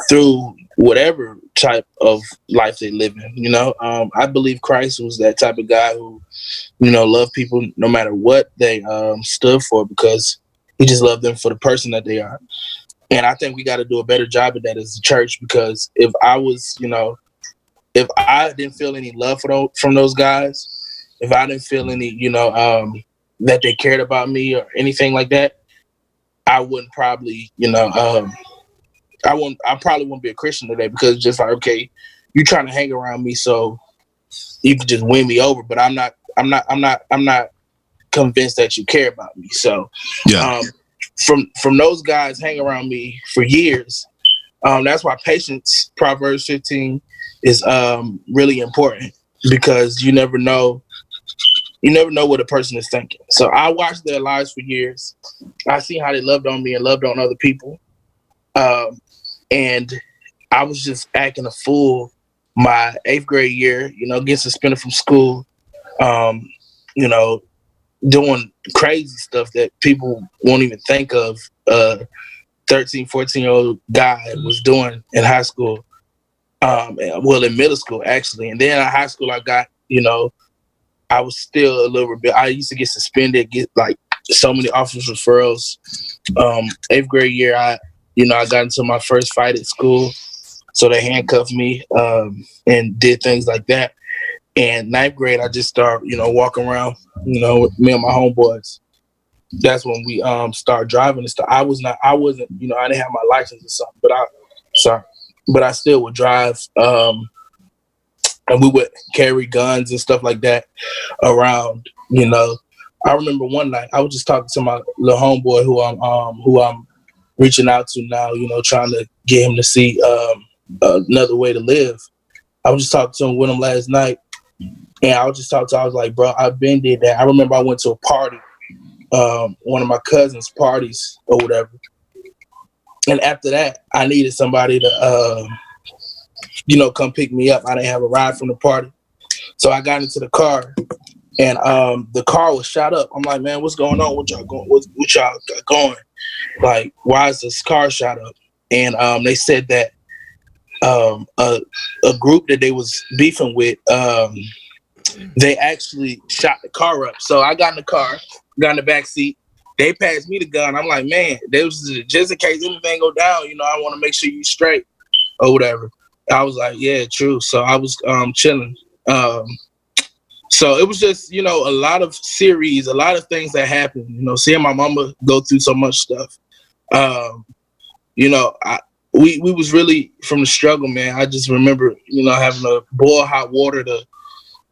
through whatever type of life they live in. You know, um, I believe Christ was that type of guy who, you know, loved people no matter what they um, stood for because he just loved them for the person that they are. And I think we got to do a better job of that as a church because if I was, you know, if I didn't feel any love those, from those guys, if I didn't feel any, you know, um, that they cared about me or anything like that, I wouldn't probably, you know, um, I wouldn't, I probably won't be a Christian today because it's just like, okay, you're trying to hang around me so you can just win me over, but I'm not, I'm not, I'm not, I'm not convinced that you care about me. So, yeah. Um, from from those guys hang around me for years. Um, that's why patience, Proverbs 15, is um, really important because you never know you never know what a person is thinking. So I watched their lives for years. I see how they loved on me and loved on other people. Um, and I was just acting a fool my eighth grade year, you know, getting suspended from school, um, you know, doing crazy stuff that people won't even think of. Uh, 13, 14 year old guy was doing in high school. Um, well, in middle school actually, and then in high school I got, you know, I was still a little bit. I used to get suspended, get like so many office referrals. Um, eighth grade year, I, you know, I got into my first fight at school, so they handcuffed me um, and did things like that. And ninth grade, I just start, you know, walking around, you know, with me and my homeboys. That's when we um start driving and stuff. I was not, I wasn't, you know, I didn't have my license or something, but I, sorry, but I still would drive. Um, and we would carry guns and stuff like that around. You know, I remember one night I was just talking to my little homeboy who I'm um who I'm reaching out to now. You know, trying to get him to see um another way to live. I was just talking to him with him last night, and I was just talking to. Him, I was like, bro, I've been did that. I remember I went to a party, um, one of my cousins' parties or whatever, and after that, I needed somebody to. Uh, you know, come pick me up. I didn't have a ride from the party. So I got into the car and um, the car was shot up. I'm like, man, what's going on? What y'all going? What, what y'all got going? Like, why is this car shot up? And um, they said that um, a, a group that they was beefing with, um, they actually shot the car up. So I got in the car, got in the back seat. They passed me the gun. I'm like, man, there was just in case anything go down, you know, I want to make sure you straight or whatever. I was like, yeah, true. So I was um, chilling. Um, so it was just, you know, a lot of series, a lot of things that happened. You know, seeing my mama go through so much stuff. Um, you know, I, we we was really from the struggle, man. I just remember, you know, having to boil hot water to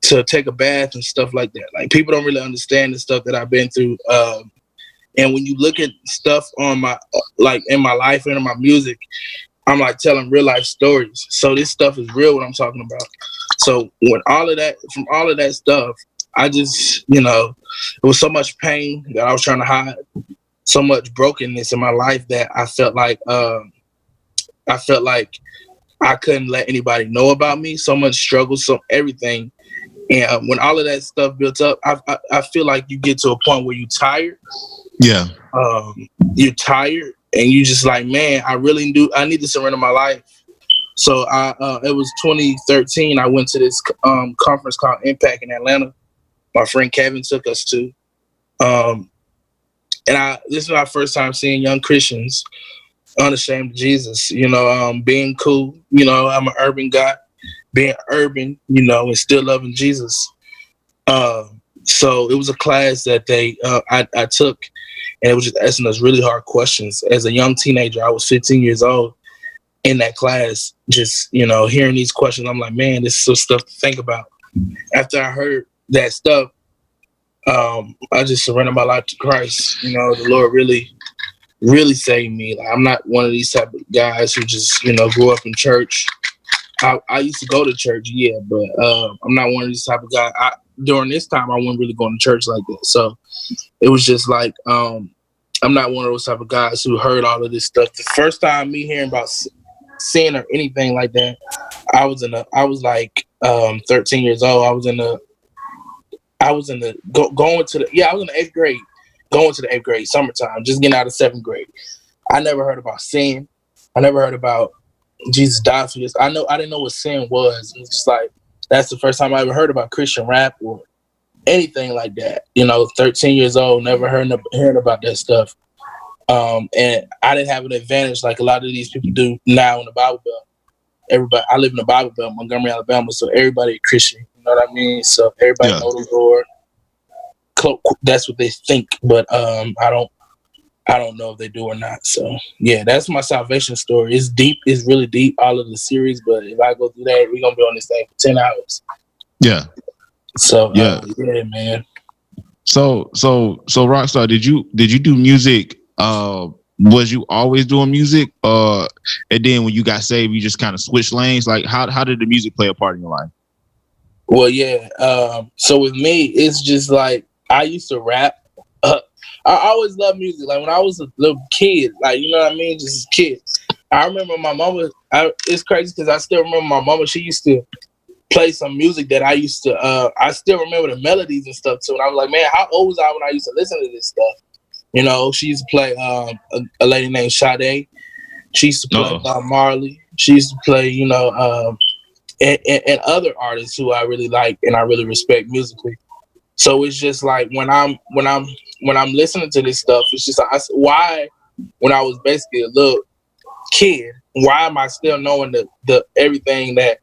to take a bath and stuff like that. Like people don't really understand the stuff that I've been through. Um, and when you look at stuff on my like in my life and in my music, I'm like telling real life stories. So this stuff is real what I'm talking about. So when all of that from all of that stuff, I just, you know, it was so much pain that I was trying to hide. so much brokenness in my life that I felt like um, I felt like I couldn't let anybody know about me. So much struggle, so everything. And um, when all of that stuff built up, I, I, I feel like you get to a point where you're tired. Yeah. Um, you're tired, and you just like, man, I really do. I need to surrender my life. So I, uh, it was 2013. I went to this um, conference called Impact in Atlanta. My friend Kevin took us to, um, and I. This is my first time seeing young Christians unashamed of Jesus. You know, um, being cool. You know, I'm an urban guy, being urban. You know, and still loving Jesus. Uh, so it was a class that they uh, I, I took, and it was just asking us really hard questions. As a young teenager, I was 15 years old in that class, just you know, hearing these questions. I'm like, man, this is some stuff to think about. After I heard that stuff, um, I just surrendered my life to Christ. You know, the Lord really really saved me. Like, I'm not one of these type of guys who just you know grew up in church. I, I used to go to church, yeah, but uh, I'm not one of these type of guys. I, during this time, I wasn't really going to church like that. So it was just like um, I'm not one of those type of guys who heard all of this stuff. The first time me hearing about sin or anything like that, I was in a I was like um, 13 years old. I was in the I was in the go, going to the yeah I was in the eighth grade going to the eighth grade, summertime, just getting out of seventh grade. I never heard about sin. I never heard about Jesus died for this. I know I didn't know what sin was. It's just like that's the first time I ever heard about Christian rap or anything like that. You know, 13 years old, never heard hearing about that stuff. Um, and I didn't have an advantage like a lot of these people do now in the Bible Belt. Everybody, I live in the Bible Belt, Montgomery, Alabama, so everybody Christian. You know what I mean? So everybody yeah. know the Lord that's what they think, but um, I don't I don't know if they do or not. So yeah, that's my salvation story. It's deep. It's really deep. All of the series, but if I go through that, we're gonna be on this thing for ten hours. Yeah. So yeah, uh, yeah, man. So so so Rockstar, did you did you do music? Uh, was you always doing music? Uh, and then when you got saved, you just kind of switched lanes. Like how how did the music play a part in your life? Well, yeah. Um, so with me, it's just like I used to rap. Uh, I always loved music. Like when I was a little kid, like you know what I mean, just a kid. I remember my mama. I, it's crazy because I still remember my mama. She used to play some music that I used to. Uh, I still remember the melodies and stuff too. And I was like, man, how old was I when I used to listen to this stuff? You know, she used to play um, a, a, lady named Sade. She used to play uh Marley. She used to play, you know, um, and, and, and, other artists who I really like and I really respect musically. So it's just like when I'm when I'm when I'm listening to this stuff, it's just I, why when I was basically a little kid, why am I still knowing the the everything that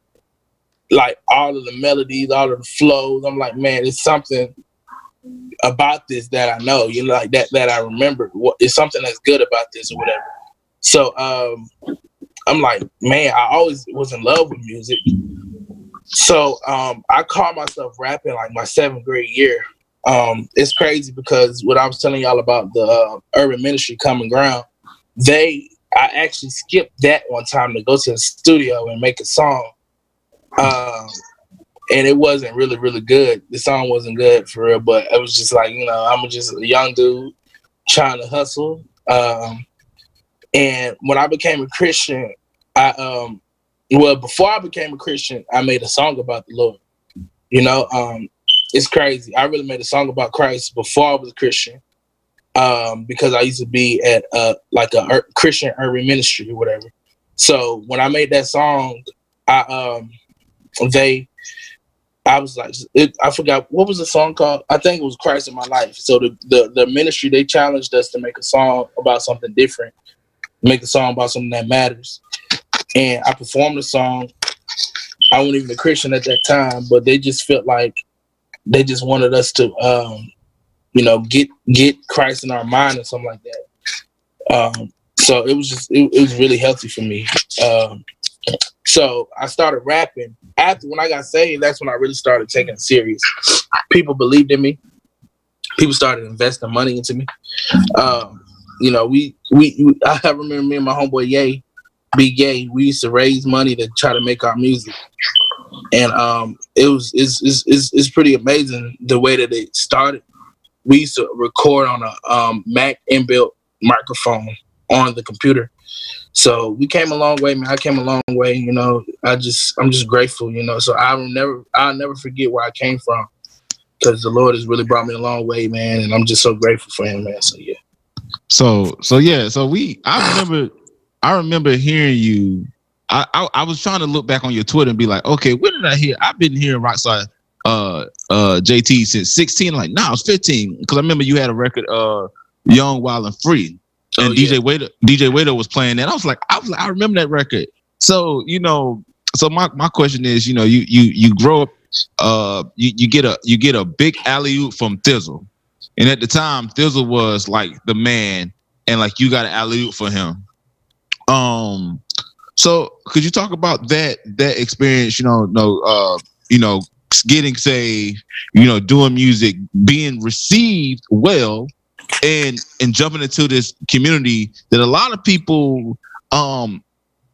like all of the melodies, all of the flows? I'm like, man, it's something about this that I know, you know, like that that I remember. What it's something that's good about this or whatever. So um I'm like, man, I always was in love with music. So um, I caught myself rapping like my seventh grade year. Um, it's crazy because what I was telling y'all about the uh, urban ministry common ground, they I actually skipped that one time to go to the studio and make a song. Um, and it wasn't really, really good. The song wasn't good for real, but it was just like, you know, I'm just a young dude trying to hustle. Um, and when I became a Christian, I um well, before I became a Christian, I made a song about the Lord. You know, um, it's crazy. I really made a song about Christ before I was a Christian, um, because I used to be at uh, like a Christian urban ministry or whatever. So when I made that song, I um, they, I was like, it, I forgot what was the song called. I think it was Christ in my life. So the, the the ministry they challenged us to make a song about something different, make a song about something that matters and I performed the song. I wasn't even a Christian at that time, but they just felt like they just wanted us to, um, you know, get get Christ in our mind or something like that. Um, so it was just it, it was really healthy for me. Um, so I started rapping after when I got saved. That's when I really started taking it serious. People believed in me. People started investing money into me. Um, you know, we, we, I remember me and my homeboy Ye be gay, we used to raise money to try to make our music. And um, it was it's, it's, it's, it's pretty amazing the way that it started. we used to record on a um, Mac inbuilt microphone on the computer. So we came a long way, man. I came a long way, you know. I just I'm just grateful, you know. So I will never I'll never forget where I came from. Because the Lord has really brought me a long way, man, and I'm just so grateful for him, man. So yeah. So so yeah, so we I remember I remember hearing you. I, I, I was trying to look back on your Twitter and be like, okay, when did I hear? I've been hearing Rockstar uh uh JT since 16. Like, nah, I was 15 because I remember you had a record uh Young, Wild and Free, and Oh, DJ yeah. Wade-O DJ Wade-O was playing that. I was like, I was like, I remember that record. So you know, so my my question is, you know, you you you grow up, uh, you you get a you get a big alley oop from Bizzle, and at the time Bizzle was like the man, and like you got an alley oop for him. Um, so could you talk about that that experience? You know, no, uh, you know, getting say, you know, doing music, being received well, and and jumping into this community that a lot of people um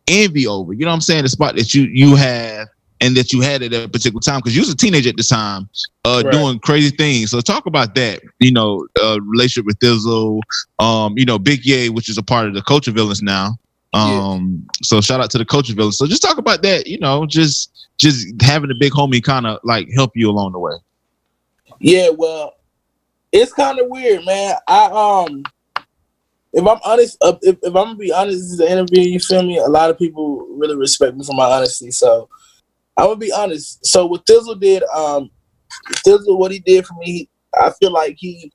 envy over. You know what I'm saying? The spot that you you have and that you had at a particular time because you was a teenager at the time, uh, Right. doing crazy things. So talk about that. You know, uh, relationship with Bizzle, um, you know, Big Yay, which is a part of the Culture Villains now. Um, so shout out to the Culture Villains. So just talk about that. You know, just just having a big homie kind of like help you along the way. Yeah, well, it's kind of weird, man. I um, if I'm honest, uh, if, if I'm gonna be honest, this is an interview. You feel me? A lot of people really respect me for my honesty, so I'm gonna be honest. So what Bizzle did, um, Bizzle, what he did for me, I feel like he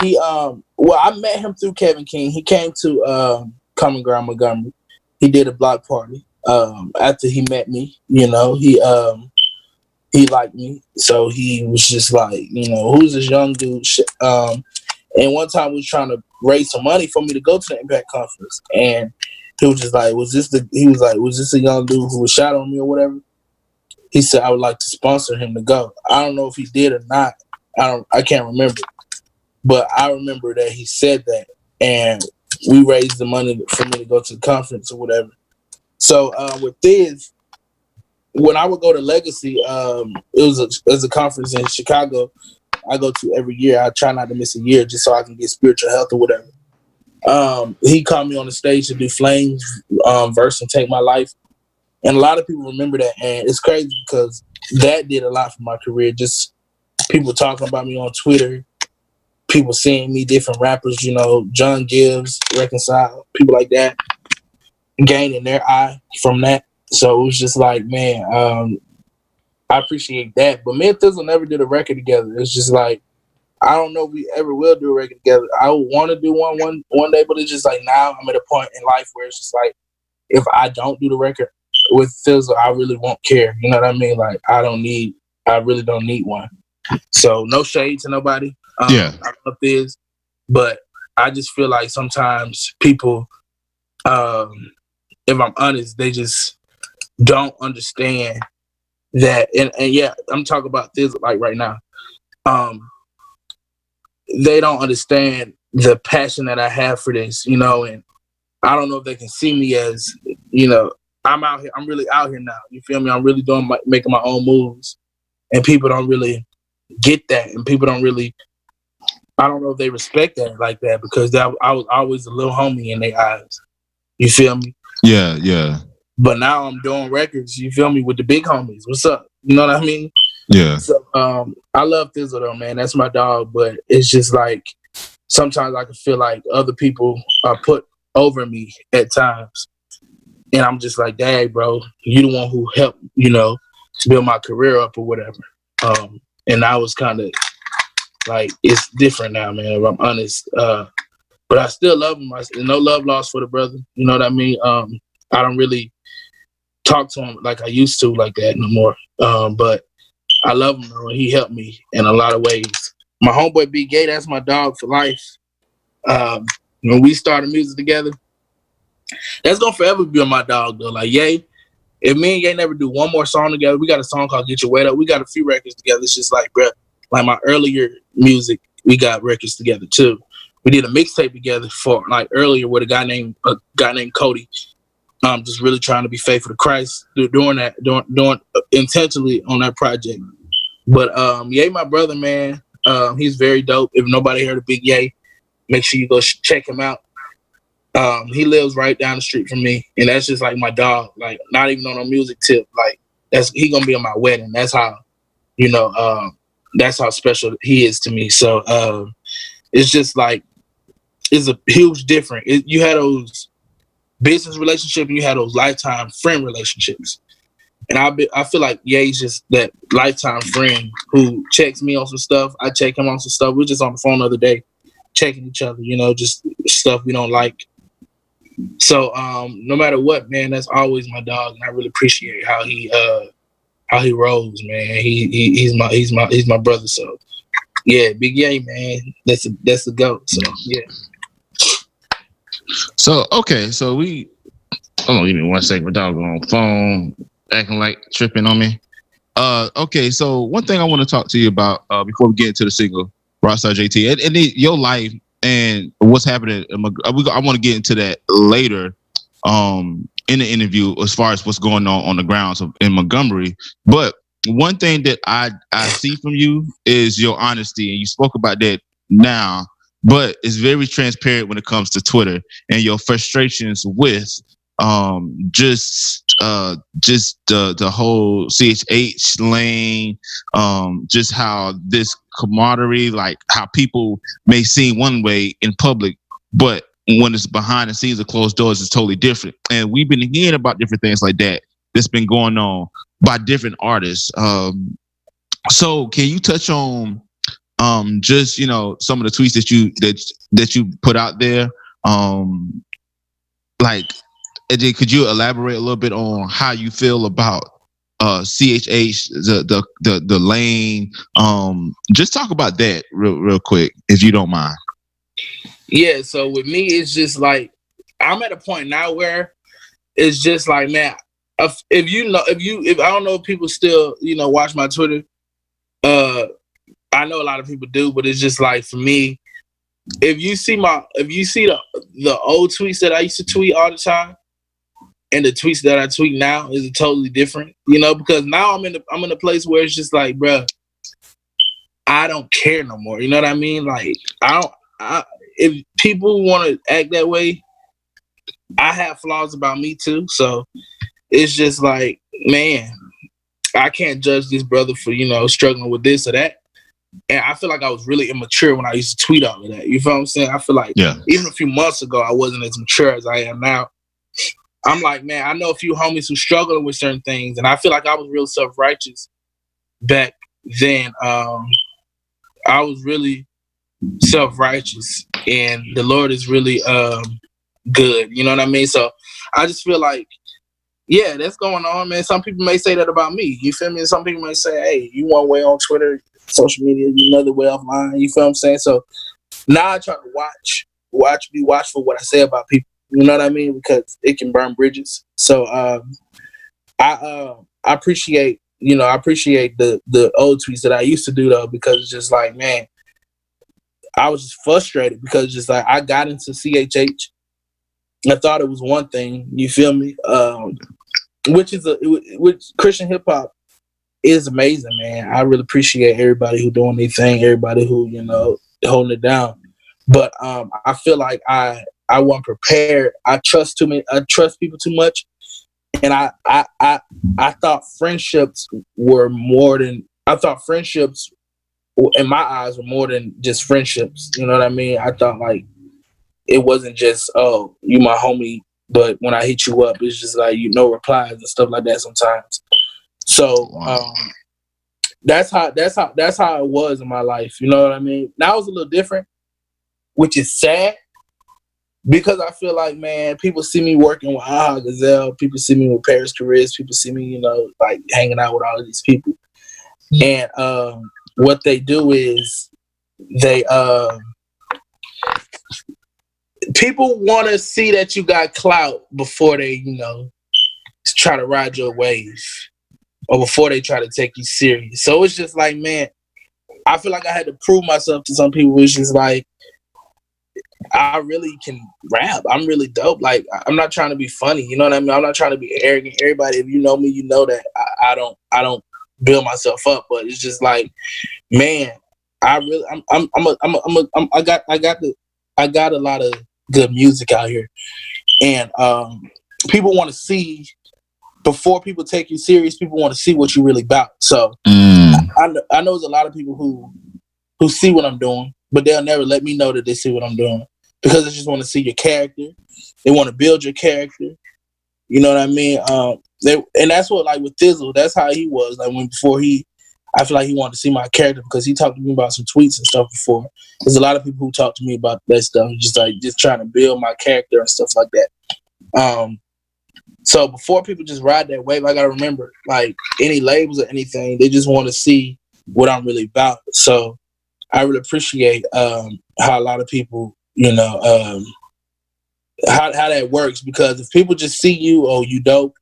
he um, well, I met him through Kevin King. He came to um, Common Ground Montgomery. He did a block party. Um, after he met me, you know, he um he liked me, so he was just like, you know, who's this young dude? Um, and one time we was trying to raise some money for me to go to the Impact Conference, and he was just like, was this the? He was like, was this a young dude who was shot on me or whatever? He said I would like to sponsor him to go. I don't know if he did or not. I don't. I can't remember, but I remember that he said that, and we raised the money for me to go to the conference or whatever. So uh, with this, when I would go to Legacy, um, it was a, it was a conference in Chicago. I go to every year. I try not to miss a year just so I can get spiritual health or whatever. Um, he called me on the stage to do Flames um, verse and take my life, and a lot of people remember that. And it's crazy because that did a lot for my career. Just people talking about me on Twitter, people seeing me, different rappers, you know, John Givez, Reconcile, people like that, gaining their eye from that. So it was just like, man, um, I appreciate that. But me and Bizzle never did a record together. It's just like, I don't know if we ever will do a record together. I want to do one one one day, but it's just like now I'm at a point in life where it's just like, if I don't do the record with Bizzle, I really won't care. You know what I mean? Like I don't need, I really don't need one. So no shade to nobody. Um, Yeah. I love Biz, but I just feel like sometimes people, um, if I'm honest, they just don't understand that. And, and yeah, I'm talking about this like right now. Um, they don't understand the passion that I have for this, you know, and I don't know if they can see me as, you know, I'm out here. I'm really out here now. You feel me? I'm really doing my, making my own moves, and people don't really get that, and people don't really. I don't know if they respect that like that because that I was always a little homie in their eyes. You feel me? Yeah, yeah, But now I'm doing records. You feel me with the big homies. What's up? You know what I mean? yeah, So um, I love Bizzle though, man. That's my dog. But it's just like sometimes I can feel like other people are put over me at times, and I'm just like, "Dad, bro, you the one who helped, you know, build my career up or whatever." Um, and I was kind of like, it's different now, man. If I'm honest, uh, but I still love him. I, no love lost for the brother. You know what I mean? Um, I don't really talk to him like I used to, like that no more. Um, but I love him. He helped me in a lot of ways. My homeboy B Gay, that's my dog for life. Um, when we started music together, that's gonna forever be my dog though. Like Yay, if me and Yay never do one more song together, we got a song called Get Your Weight Up. We got a few records together. It's just like, bruh, like my earlier music, we got records together too. We did a mixtape together for like earlier with a guy named a guy named Cody. Um, just really trying to be faithful to Christ, do- doing that, doing doing intentionally on that project. But um, yeah, my brother, man, Um, he's very dope. If nobody heard of Big Yay, make sure you go sh- check him out. Um, he lives right down the street from me, and that's just like my dog. Like not even on a music tip. Like that's he gonna be on my wedding. That's how, you know, um, that's how special he is to me. So um, it's just like it's a huge difference. It, you had those business relationship and you had those lifetime friend relationships. And I be, I feel like Ye's just that lifetime friend who checks me on some stuff. I check him on some stuff. We are just on the phone the other day, checking each other. You know, just stuff we don't like. So um, no matter what, man, that's always my dog, and I really appreciate how he uh, how he rolls, man. He, he he's my he's my he's my brother. So yeah, Big Yay, man. That's a that's the goat. So yeah. So okay, so we hold on, give me one second. My dog on phone acting like tripping on me. Uh, okay, so one thing I want to talk to you about uh, before we get into the single, Rockstar JT, and, and your life and what's happening. I want to get into that later um, in the interview as far as what's going on on the grounds of, in Montgomery. But one thing that I I see from you is your honesty, and you spoke about that now. But it's very transparent when it comes to Twitter and your frustrations with um, just uh, just the the whole CHH lane, um, just how this camaraderie, like how people may seem one way in public, but when it's behind the scenes of closed doors, it's totally different. And we've been hearing about different things like that that's been going on by different artists. Um, so can you touch on um, just you know some of the tweets that you that that you put out there? Um, like AJ, could you elaborate a little bit on how you feel about uh, CHH, the the the, the lane? Um, just talk about that real real quick, if you don't mind. Yeah. So with me, it's just like I'm at a point now where it's just like, man, if, if you know, if you, if I don't know if people still, you know, watch my Twitter. Uh, I know a lot of people do, but it's just like for me, if you see my, if you see the the old tweets that I used to tweet all the time, and the tweets that I tweet now is totally different, you know, because now I'm in the I'm in a place where it's just like, bruh, I don't care no more. You know what I mean? Like I don't I, if people want to act that way, I have flaws about me too. So it's just like, man, I can't judge this brother for, you know, struggling with this or that. And I feel like I was really immature when I used to tweet all of that. You feel what I'm saying? I feel like yeah. even a few months ago, I wasn't as mature as I am now. I'm like, man, I know a few homies who struggling with certain things, and I feel like I was real self righteous back then. Um, I was really self righteous, and the Lord is really um, good. You know what I mean? So I just feel like, yeah, that's going on, man. Some people may say that about me. You feel me? Some people may say, hey, you one way on Twitter, social media, another way offline. You feel what I'm saying? So now I try to watch, watch, be watchful what I say about people you know what I mean? Because it can burn bridges. So um, I uh, I appreciate you know I appreciate the the old tweets that I used to do though because it's just like man, I was just frustrated because just like I got into CHH. I thought it was one thing. You feel me? Um, which is a which Christian hip hop is amazing, man. I really appreciate everybody who doing their thing, everybody who you know holding it down. But um, I feel like I I wasn't prepared. I trust too many. I trust people too much, and I I I I thought friendships were more than I thought friendships in my eyes were more than just friendships. You know what I mean? I thought like it wasn't just oh you my homie, but when I hit you up, it's just like you know replies and stuff like that sometimes. So um, that's how that's how that's how it was in my life. You know what I mean? Now it's a little different, which is sad because I feel like man, people see me working with Aha Gazelle, people see me with Paris Caris, people see me, you know, like hanging out with all of these people. And um, what they do is they um, people want to see that you got clout before they, you know, try to ride your wave or before they try to take you serious. So it's just like, man, I feel like I had to prove myself to some people. It's just like I really can rap. I'm really dope. Like I'm not trying to be funny. You know what I mean? I'm not trying to be arrogant. Everybody, if you know me, you know that I, I don't I don't build myself up. But it's just like, man, I really, I'm, I'm, I'm, a, I'm, a, I'm, a, I'm I got, I got the, I got a lot of good music out here, and um, people want to see. Before people take you serious, people want to see what you really about. So Mm. I, I know there's a lot of people who who see what I'm doing, but they'll never let me know that they see what I'm doing because they just want to see your character. They want to build your character. You know what I mean? Um, they and that's what like with Bizzle, that's how he was. Like when before he, I feel like he wanted to see my character because he talked to me about some tweets and stuff before. There's a lot of people who talk to me about that stuff, just like just trying to build my character and stuff like that. Um, so before people just ride that wave, I gotta remember like any labels or anything, they just want to see what I'm really about. So I really appreciate um, how a lot of people, you know, um, how how that works because if people just see you, oh, you dope,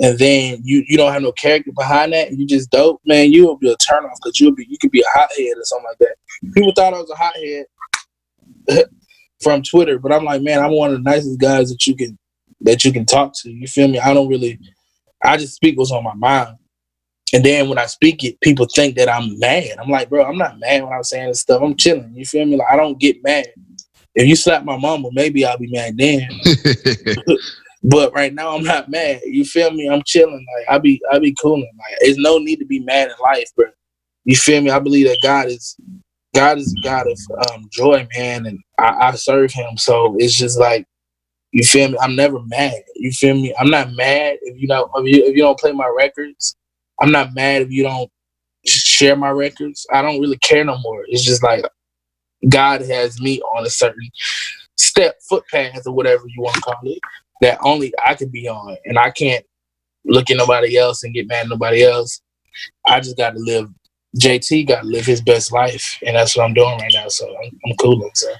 and then you you don't have no character behind that, and you just dope, man, you will be a turn off because you'll be you could be a hothead or something like that. People thought I was a hothead from Twitter, but I'm like, man, I'm one of the nicest guys that you can that you can talk to. You feel me? I don't really, I just speak what's on my mind. And then when I speak it, people think that I'm mad. I'm like, bro, I'm not mad when I'm saying this stuff. I'm chilling. You feel me? Like I don't get mad. If you slap my mama, maybe I'll be mad then. But right now I'm not mad. You feel me? I'm chilling. Like I be I be cooling. Like there's no need to be mad in life, bro. You feel me? I believe that God is God is a God of um, joy, man, and I, I serve Him. So it's just like you feel me. I'm never mad. You feel me? I'm not mad if you don't if you, if you don't play my records. I'm not mad if you don't share my records. I don't really care no more. It's just like God has me on a certain step, footpath, or whatever you want to call it, that only I can be on, and I can't look at nobody else and get mad at nobody else. I just got to live. JT got to live his best life, and that's what I'm doing right now. So I'm, I'm cooling. So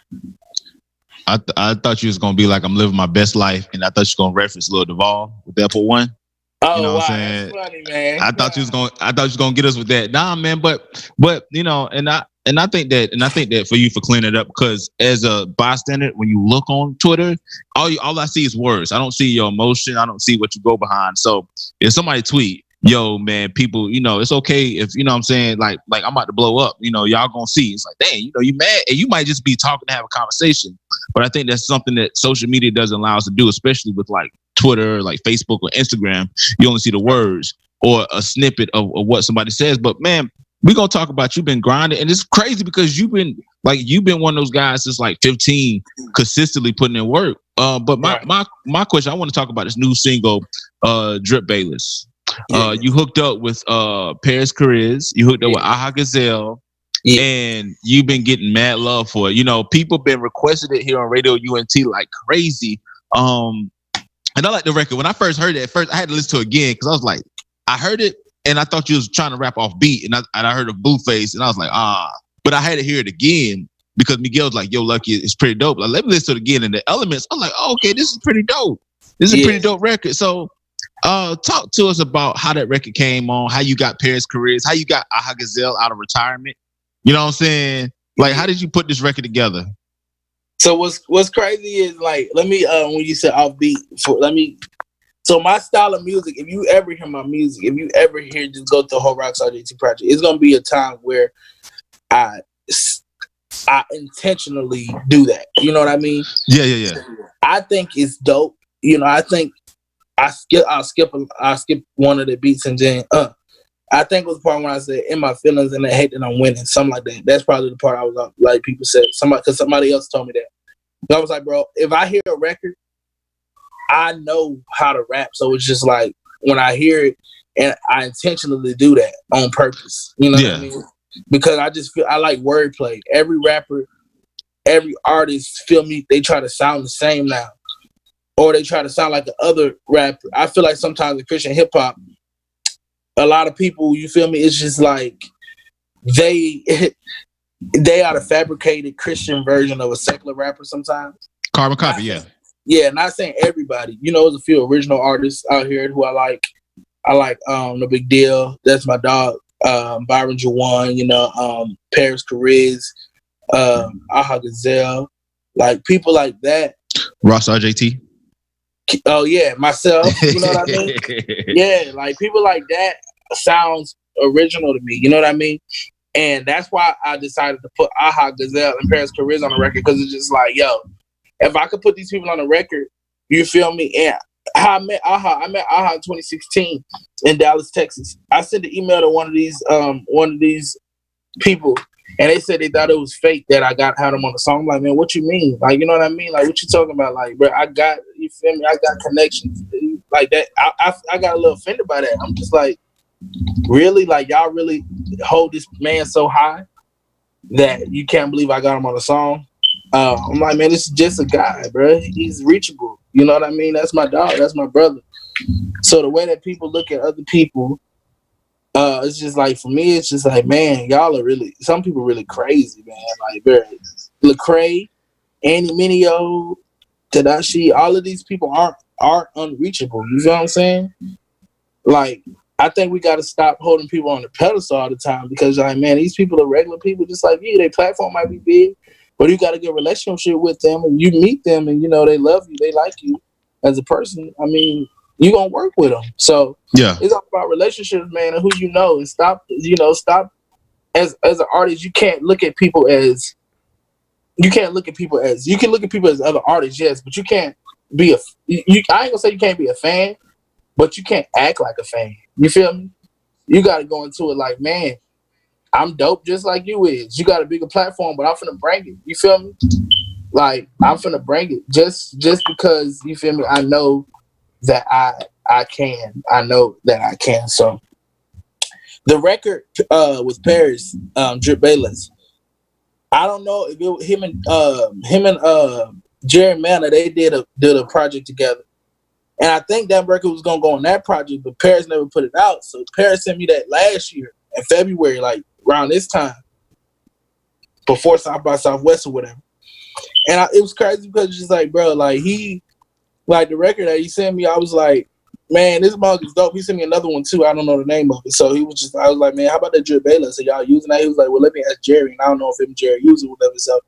I, th- I thought you was gonna be like I'm living my best life, and I thought you was gonna reference Lil Duval with that for one. oh know wow, what I'm saying? that's funny, man. I thought you was gonna I thought you was gonna get us with that. Nah, man, but but you know, and I and I think that and I think that for you for cleaning it up because as a bystander, when you look on Twitter, all you all I see is words. I don't see your emotion. I don't see what you go behind. So if somebody tweet, yo, man, people, you know, it's okay if you know what I'm saying, like like I'm about to blow up, you know, y'all gonna see. It's like, dang, you know, you mad and you might just be talking to have a conversation. But I think that's something that social media doesn't allow us to do, especially with like Twitter, like Facebook or Instagram. You only see the words or a snippet of, of what somebody says. But man, we're gonna talk about you've been grinding, and it's crazy because you've been like you've been one of those guys since like 15, consistently putting in work. Uh, but my Right. my my question, I want to talk about this new single, uh, Drip Bayless. Uh, you hooked up with uh Paris Caris, you hooked up with Aha Gazelle, Yeah. and you've been getting mad love for it. You know, people been requesting it here on Radio UNT like crazy. Um, and I like the record. When I first heard it, at first I had to listen to it again because I was like, I heard it and I thought you was trying to rap off beat, and I and I heard a Blueface, and I was like, ah. But I had to hear it again because Miguel was like, "Yo, Lucky, it's pretty dope." Like, let me listen to it again, and the elements. I'm like, oh, okay, this is pretty dope. This is a pretty dope record. So, uh, talk to us about how that record came on, how you got Paris Caris, how you got Aha Gazelle out of retirement. You know what I'm saying? Like, how did you put this record together? So what's what's crazy is like let me uh when you said offbeat for let me so my style of music, if you ever hear my music, if you ever hear just go to the whole Rockstar JT project, it's gonna be a time where I I intentionally do that. You know what I mean? Yeah, yeah, yeah. I think it's dope. You know, I think I skip I'll skip I'll skip one of the beats and then uh I think it was the part when I said in my feelings and I hate that I'm winning, something like that. That's probably the part I was uh, like people said somebody because somebody else told me that. But I was like, bro, if I hear a record, I know how to rap. So it's just like when I hear it, and I intentionally do that on purpose. You know what Yeah. I mean? Because I just feel I like wordplay. Every rapper, every artist feel me. They try to sound the same now, or they try to sound like the other rapper. I feel like sometimes in Christian hip hop, a lot of people, you feel me? It's just like they they are the fabricated Christian version of a secular rapper sometimes. Carbon copy, yeah. Yeah, not saying everybody. You know, there's a few original artists out here who I like. I like um No Big Deal. That's my dog. Um, Byron Juane, you know, um, Paris Caris, um, Aha Gazelle, like people like that. Ross RJT. Oh yeah, myself. You know what I mean? yeah, like people like that sounds original to me. You know what I mean? And that's why I decided to put Aha Gazelle and Paris Caris on the record because it's just like, yo, if I could put these people on the record, you feel me? And I met Aha, I met Aha in 2016 in Dallas, Texas. I sent an email to one of these um one of these people and they said they thought it was fake that I got had them on the song. I'm like, man, what you mean? Like, you know what I mean? Like, what you talking about? Like, bro, I got you feel me? I got connections like that. I, I, I got a little offended by that. I'm just like, really? Like, y'all really hold this man so high that you can't believe I got him on the song? Uh, I'm like, man, this is just a guy, bro. He's reachable. You know what I mean? That's my dog. That's my brother. So the way that people look at other people uh, it's just like for me, it's just like, man, y'all are really some people really crazy, man. Like very Lecrae, Andy Mineo, Tedashii, all of these people aren't aren't unreachable. You know what I'm saying? Like, I think we gotta stop holding people on the pedestal all the time because like, man, these people are regular people just like you. Their platform might be big, but you got a good relationship with them and you meet them and you know they love you, they like you as a person. I mean, you gonna work with them. So yeah, it's all about relationships, man, and who you know, and stop. You know, stop. As as an artist, you can't look at people as you can't look at people as you can look at people as other artists, yes, but you can't be a. You, I ain't gonna say you can't be a fan, but you can't act like a fan. You feel me? You got to go into it like, man, I'm dope just like you is. You got a bigger platform, but I'm finna bring it. You feel me? Like I'm finna bring it just just because you feel me. I know that I I can. I know that I can. So the record uh with Paris, um, Drip Bayless. I don't know if it, him and uh, him and uh, Jerry Manor they did a did a project together, and I think that record was gonna go on that project, but Paris never put it out. So Paris sent me that last year in February, like around this time, before South by Southwest or whatever. And I, it was crazy because it's just like, bro, like he like the record that he sent me, I was like, man, this mug is dope. He sent me another one too. I don't know the name of it. So he was just, I was like, man, how about that drip Bayless? So y'all using that? He was like, well, let me ask Jerry. And I don't know if him Jerry using whatever. So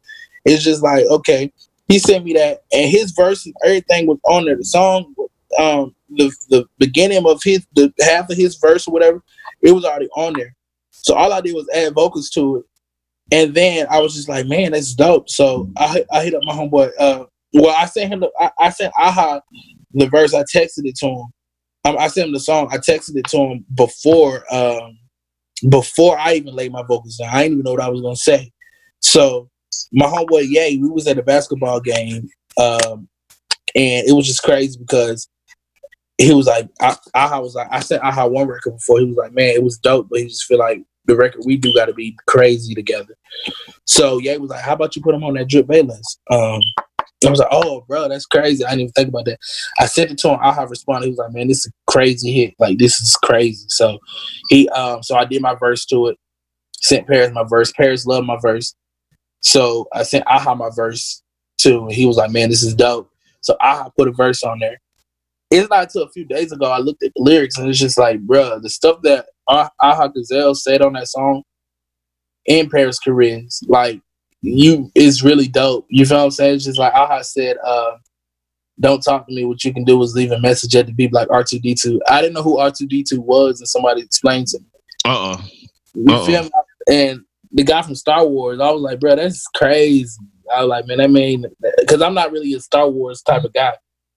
it's just like, okay. He sent me that, and his verse and everything was on there. The song, um, the the beginning of his, the half of his verse or whatever, it was already on there. So all I did was add vocals to it, and then I was just like, man, that's dope. So I I hit up my homeboy uh, well, I sent him. The, I, I sent Aha the verse. I texted it to him. Um, I sent him the song. I texted it to him before um, before I even laid my vocals down. I didn't even know what I was gonna say. So my homeboy Yay, we was at a basketball game, um, and it was just crazy because he was like, I, Aha was like, I sent Aha one record before. He was like, man, it was dope, but he just feel like the record we do got to be crazy together. So Yay was like, how about you put him on that drip Bayless? Um, I was like, oh, bro, that's crazy. I didn't even think about that. I sent it to him. I have responded. He was like, man, this is a crazy hit. Like, this is crazy. So he, um, so I did my verse to it. Sent Paris my verse. Paris loved my verse. So I sent Aha my verse too. He was like, man, this is dope. So Aha put a verse on there. It's not until a few days ago I looked at the lyrics and it's just like, bro, the stuff that Aha Gazelle said on that song in Paris Chariz, like you is really dope. You feel what I'm saying? It's just like Aha said, uh, don't talk to me. What you can do is leave a message at the beep like R2D2. I didn't know who R2D2 was, and somebody explained to me. Uh oh. You feel me? And the guy from Star Wars, I was like, bro, that's crazy. I was like, man, that mean because I'm not really a Star Wars type of guy.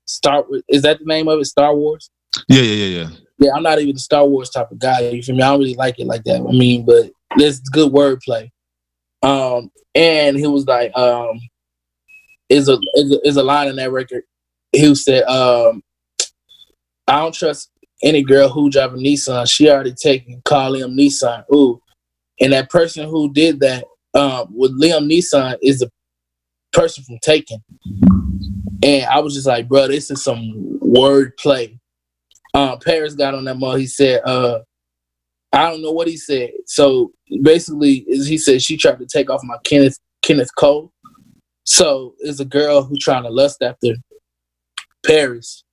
Star is that the name of it? Star Wars? Yeah, yeah, yeah, yeah. Yeah, I'm not even a Star Wars type of guy. You feel me? I don't really like it like that. I mean, but there's good wordplay. Um, and he was like, um, is a, is a a line in that record. He said, um, I don't trust any girl who drive a Nissan. She already taken call Liam Neeson. Ooh. And that person who did that um, with Liam Neeson is the person from Taken. And I was just like, bro, this is some word play. Um, Paris got on that mug. He said, uh, I don't know what he said. So basically, he said she tried to take off my Kenneth Kenneth Cole. So it's a girl who trying to lust after Paris.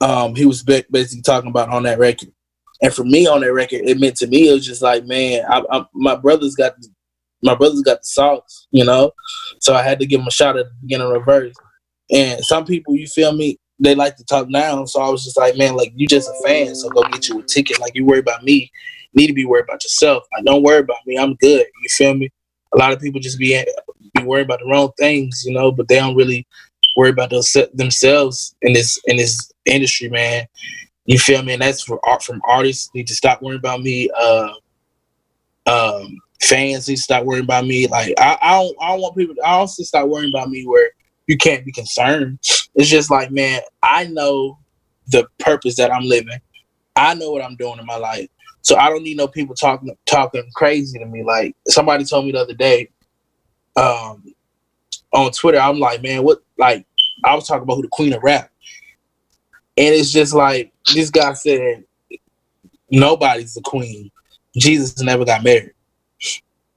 Um, he was basically talking about on that record, and for me on that record, it meant to me it was just like, man, I, I, my brother's got my brother's got the sauce, you know. So I had to give him a shot at the beginning reverse. And some people, you feel me, they like to talk down. So I was just like, man, like you just a fan, so go get you a ticket. Like you worry about me, need to be worried about yourself. Like, don't worry about me. I'm good. You feel me? A lot of people just be be worried about the wrong things, you know, but they don't really worry about those themselves in this in this industry, man. You feel me? And that's for art from artists need to stop worrying about me. Uh, um, fans need to stop worrying about me. Like I, I don't I don't want people I also stop worrying about me where you can't be concerned. It's just like, man, I know the purpose that I'm living. I know what I'm doing in my life. So I don't need no people talking talking crazy to me. Like somebody told me the other day, um, on Twitter, I'm like, man, what like I was talking about who the queen of rap. And it's just like this guy said, nobody's the queen. Jesus never got married.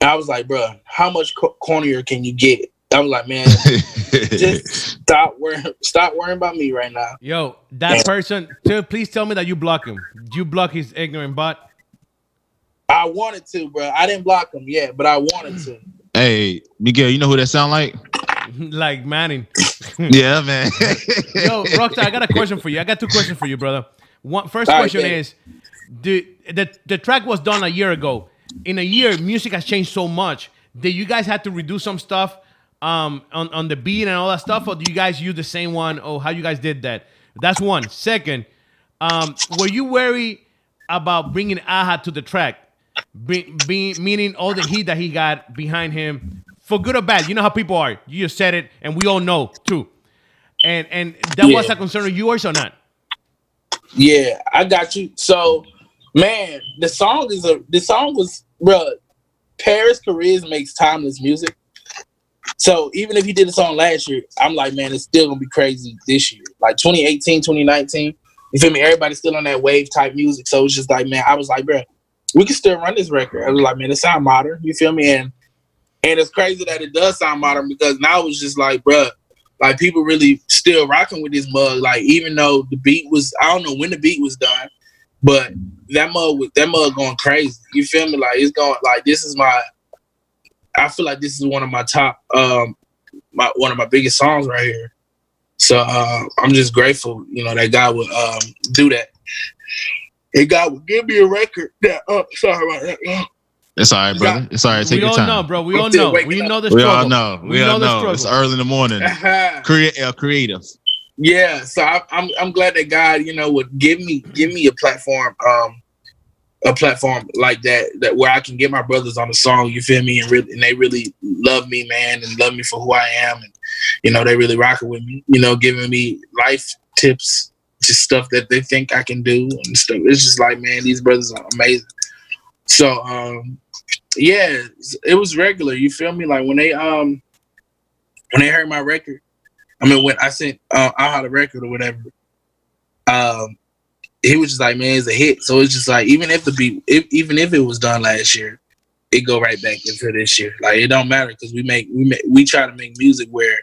And I was like, bro, how much cornier can you get? I was like, man, just stop worrying, stop worrying about me right now. Yo, that person, tell, please tell me that you block him. You block his ignorant butt. I wanted to, bro. I didn't block him yet, but I wanted to. Hey, Miguel, you know who that sound like? like Manning. yeah, man. Yo, Rockstar, I got a question for you. I got two questions for you, brother. One first All question right, is the, the the track was done a year ago. In a year, music has changed so much. Did you guys have to redo some stuff um, on, on the beat and all that stuff, or do you guys use the same one? Or how you guys did that? That's one. Second, um, were you worried about bringing Aha to the track? Be, be, meaning all the heat that he got behind him for good or bad. You know how people are. You just said it, and we all know too. And and that yeah. was a concern of yours or not? Yeah, I got you. So, man, the song is a the song was bro. Paris Chariz makes timeless music. So even if he did a song last year, I'm like, man, it's still gonna be crazy this year. Like 2018, 2019. You feel me? Everybody's still on that wave type music. So it's just like, man, I was like, bro, we can still run this record. I was like, man, it sound modern. You feel me? And and it's crazy that it does sound modern because now it's just like, bruh, like people really still rocking with this mug. Like even though the beat was, I don't know when the beat was done, but that mug with that mug going crazy. You feel me? Like it's going like this is my. I feel like this is one of my top, um, my one of my biggest songs right here. So uh, I'm just grateful, you know, that God would um, do that. And God would give me a record that. Oh, sorry about that. It's all right, brother. It's all right. Take we your time. We all know, bro. We all know. We know the struggle. We all know. We, we all know. know. It's early in the morning. Create uh, creative. Yeah, so I, I'm I'm glad that God, you know, would give me give me a platform, um, a platform like that that where I can get my brothers on the song. You feel me? And really, and they really love me, man, and love me for who I am, and you know, they really rocking with me. You know, giving me life tips, just stuff that they think I can do and stuff. It's just like, man, these brothers are amazing. So, um, yeah, it was regular. You feel me? Like when they um when they heard my record, I mean when I sent uh, I had a record or whatever, um, he was just like, man, it's a hit. So it's just like even if the beat, if, even if it was done last year, it go right back into this year. Like it don't matter because we make we make we try to make music where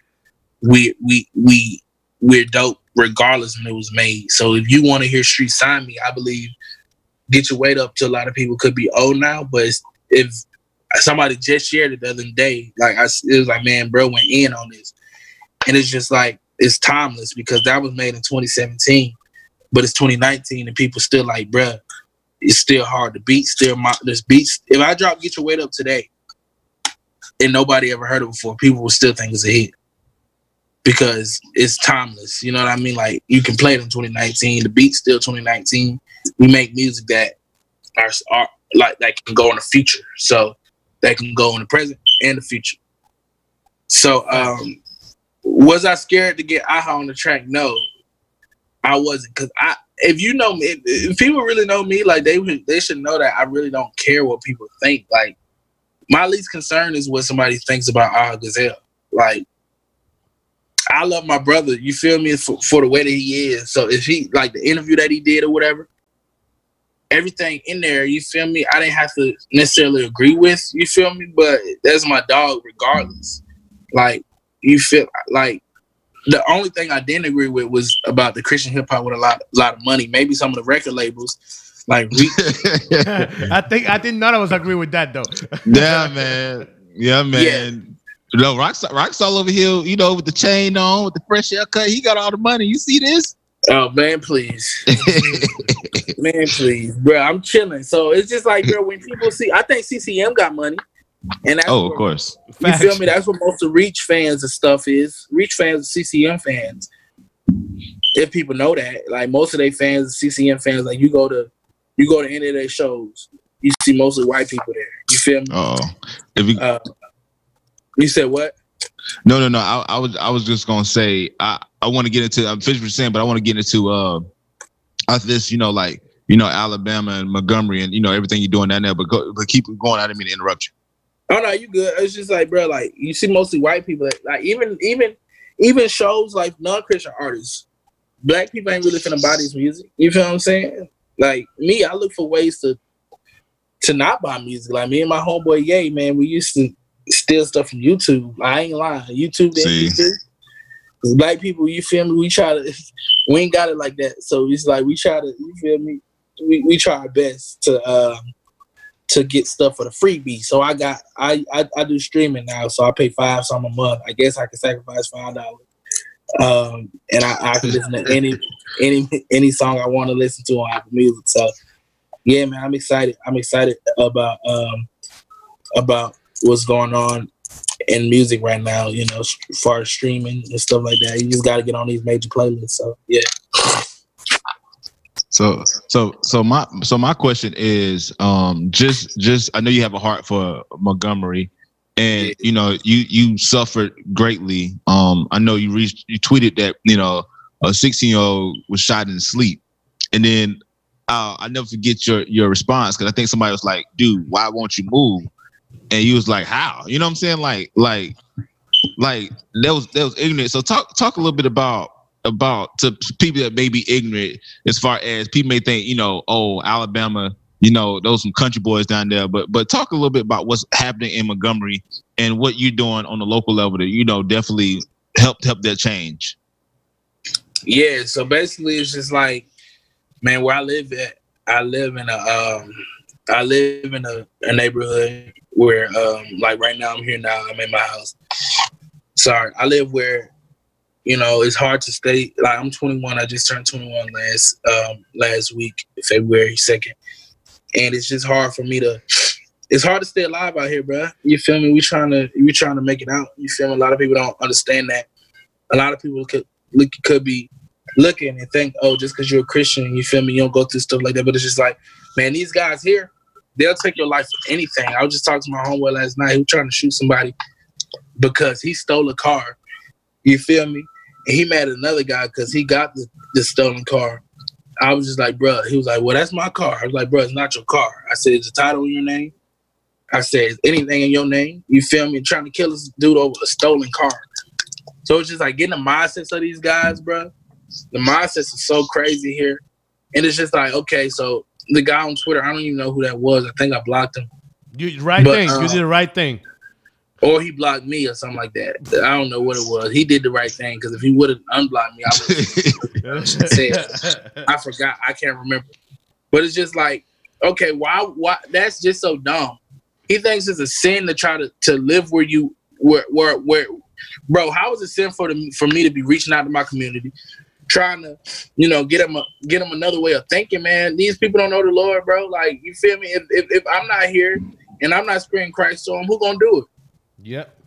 we we we we're dope regardless when it was made. So if you want to hear Street Sami, I believe get your weight up to a lot of people could be old now, but if somebody just shared it the other day, like I, it was like, man, bro went in on this, and it's just like it's timeless because that was made in 2017, but it's 2019 and people still like, bro, it's still hard to beat. Still, my this beats. If I drop "Get Your Weight Up" today, and nobody ever heard it before, people will still think it's a hit because it's timeless. You know what I mean? Like you can play it in 2019. The beat's still 2019 we make music that are, are like that can go in the future. So that can go in the present and the future. So um was I scared to get Aha on the track? No, I wasn't. Cause I if you know me, if, if people really know me, like they they should know that I really don't care what people think. Like my least concern is what somebody thinks about Aha Gazelle. Like I love my brother. You feel me for, for the way that he is. So if he like the interview that he did or whatever, everything in there, you feel me? I didn't have to necessarily agree with, you feel me? But that's my dog regardless. Like, you feel like the only thing I didn't agree with was about the Christian hip hop with a lot, lot of money. Maybe some of the record labels, like re- I think I think none of us agree with that though. yeah, man. Yeah, man. Yeah. No, Rock's Rock's all over here, you know, with the chain on, with the fresh haircut. He got all the money. You see this? Oh man, please, man, please, bro. I'm chilling. So it's just like, bro, when people see, I think CCM got money, and that's oh, of where- course. You feel me? That's what most of Reach fans and stuff is. Reach fans, are CCM fans. If people know that, like most of their fans, CCM fans, like you go to, you go to any of their shows, you see mostly white people there. You feel me? Oh, if you, Uh, you said what? no, no, no. I, I was, I was just gonna say, I, I want to get into. I'm finished saying, but I want to get into uh, this, you know, like you know, Alabama and Montgomery, and you know everything you're doing down there. But go, but keep going. I didn't mean to interrupt you. Oh no, you good. It's just like, bro, like you see mostly white people. That, like even even even shows like non-Christian artists, black people ain't really finna buy this music. You feel what I'm saying? Like me, I look for ways to to not buy music. Like me and my homeboy Ye, man, we used to steal stuff from YouTube. I ain't lying. YouTube, the See. MP3. 'Cause Black people, you feel me? We try to, we ain't got it like that. So it's like we try to, you feel me? We, we try our best to um to get stuff for the freebie. So I got I, I I do streaming now, so I pay five some a month. I guess I can sacrifice five dollars. Um and I, I can listen to any any any song I want to listen to on Apple Music. So yeah, man, I'm excited. I'm excited about um about what's going on in music right now, you know, as far as streaming and stuff like that. You just gotta get on these major playlists. So yeah. So so so my so my question is um just just I know you have a heart for Montgomery and you know you you suffered greatly. Um I know you reached you tweeted that you know a 16 year old was shot in sleep and then uh, I never forget your your response because I think somebody was like, dude, why won't you move? And you was like, how? You know what I'm saying? Like like like that was that was ignorant. So talk talk a little bit about about to people that may be ignorant as far as people may think, you know, oh, Alabama, you know, those some country boys down there. But but talk a little bit about what's happening in Montgomery and what you're doing on the local level that you know definitely helped help that change. Yeah, so basically it's just like, man, where I live at, I live in a um I live in a, a neighborhood where um like right now I'm here now, I'm in my house. Sorry, I live where you know it's hard to stay like I'm 21, I just turned 21 last um last week, February 2nd. And it's just hard for me to it's hard to stay alive out here, bro. You feel me? We trying to we trying to make it out. You feel me? A lot of people don't understand that. A lot of people could look could be looking and think, oh, just because you're a Christian, you feel me, you don't go through stuff like that. But it's just like, man, these guys here, they'll take your life for anything. I was just talking to my homeboy last night. He was trying to shoot somebody because he stole a car. You feel me? And he mad at another guy because he got the, the stolen car. I was just like, bro. He was like, well, that's my car. I was like, bro, it's not your car. I said, is the title in your name? I said, is anything in your name? You feel me? Trying to kill this dude over a stolen car. So it's just like getting the mindsets of these guys, bro. The mindsets is so crazy here. And it's just like, okay, so the guy on Twitter, I don't even know who that was. I think I blocked him. You right But, thing. you did the um, right thing. Or he blocked me or something like that. I don't know what it was. He did the right thing because if he would have unblocked me, I would have I forgot. I can't remember. But it's just like, okay, why why that's just so dumb. He thinks it's a sin to try to, to live where you where where where bro, how is it sin for the, for me to be reaching out to my community, trying to, you know, get them a, get them another way of thinking, man. These people don't know the Lord, bro. Like, you feel me? If if, if I'm not here and I'm not spreading Christ to them, who gonna do it? Yep.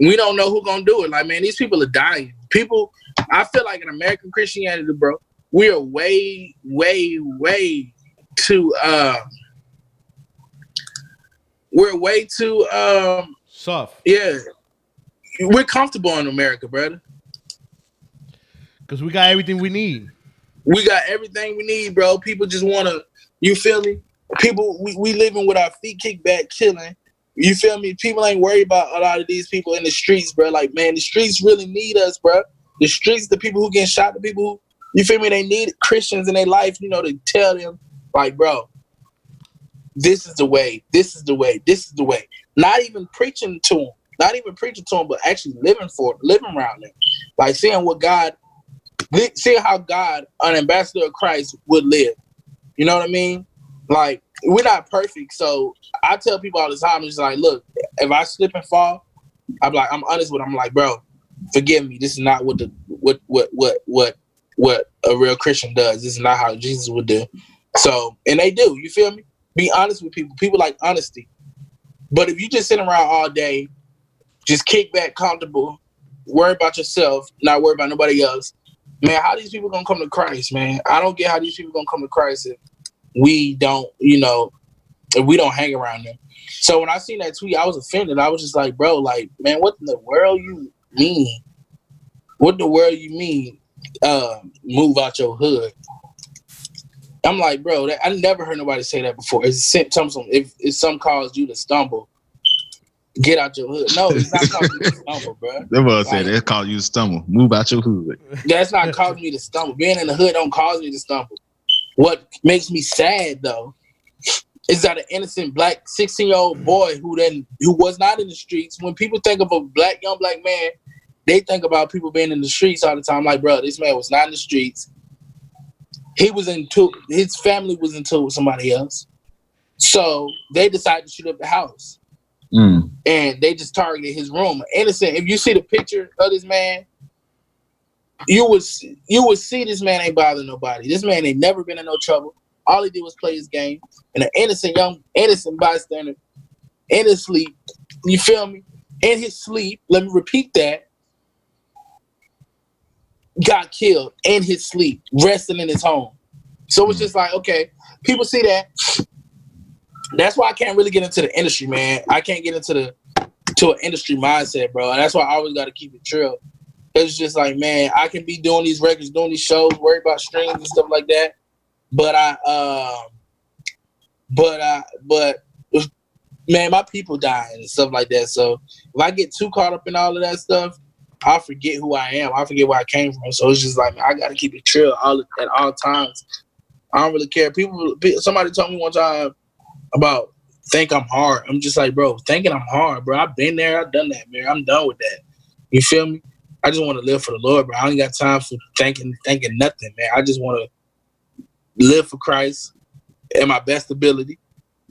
we don't know who gonna do it. Like, man, these people are dying. People, I feel like in American Christianity, bro, we are way, way, way too. Uh, we're way too. Um, Soft. yeah, we're comfortable in America, brother. Because we got everything we need. We got everything we need, bro. People just wanna. You feel me? People, we, we living with our feet kicked back, chilling. You feel me? People ain't worried about a lot of these people in the streets, bro. Like, man, the streets really need us, bro. The streets, the people who get shot, the people who, you feel me? They need Christians in their life, you know, to tell them, like, bro, this is the way, this is the way, this is the way. Not even preaching to them, not even preaching to them, but actually living for, living around them, like seeing what God, seeing how God, an ambassador of Christ, would live. You know what I mean? Like, we're not perfect, so I tell people all the time, it's like, look, if I slip and fall, I'm like, I'm honest with them. I'm like, bro, forgive me. This is not what the what what what what what a real Christian does. This is not how Jesus would do. So, and they do. You feel me? Be honest with people. People like honesty. But if you just sit around all day, just kick back, comfortable, worry about yourself, not worry about nobody else, man, how these people gonna come to Christ, man? I don't get how these people gonna come to Christ if we don't, you know, if we don't hang around them. So when I seen that tweet, I was offended. I was just like, bro, like, man, what in the world you mean? What in the world you mean? Uh, move out your hood. I'm like, bro, that, I never heard nobody say that before. It's some if if some caused you to stumble, get out your hood. No, it's not causing me to stumble, bro. That was said it called you to stumble. Move out your hood. That's not causing me to stumble. Being in the hood don't cause me to stumble. What makes me sad though is that an innocent black 16 year old mm. boy who then who was not in the streets. When people think of a black young black man, they think about people being in the streets all the time. Like, bro, this man was not in the streets. He was into his family was into with somebody else. So they decided to shoot up the house. Mm. And they just targeted his room. Innocent. If you see the picture of this man, you would you would see this man ain't bothering nobody. This man ain't never been in no trouble. All he did was play his game. And an innocent young innocent bystander in his sleep, you feel me? In his sleep, let me repeat that, got killed in his sleep, resting in his home. So it's just like, okay, people see that. That's why I can't really get into the industry, man. I can't get into the to an industry mindset, bro. That's why I always got to keep it true. It's just like, man, I can be doing these records, doing these shows, worry about streams and stuff like that. But I, um, but I, but man, my people dying and stuff like that. So if I get too caught up in all of that stuff, I forget who I am. I forget where I came from. So it's just like man, I gotta keep it chill all at all times. I don't really care. People, somebody told me one time about think I'm hard. I'm just like, bro, thinking I'm hard, bro. I've been there. I've done that, man. I'm done with that. You feel me? I just want to live for the Lord, bro. I ain't got time for thinking, thinking nothing, man. I just want to live for Christ at my best ability.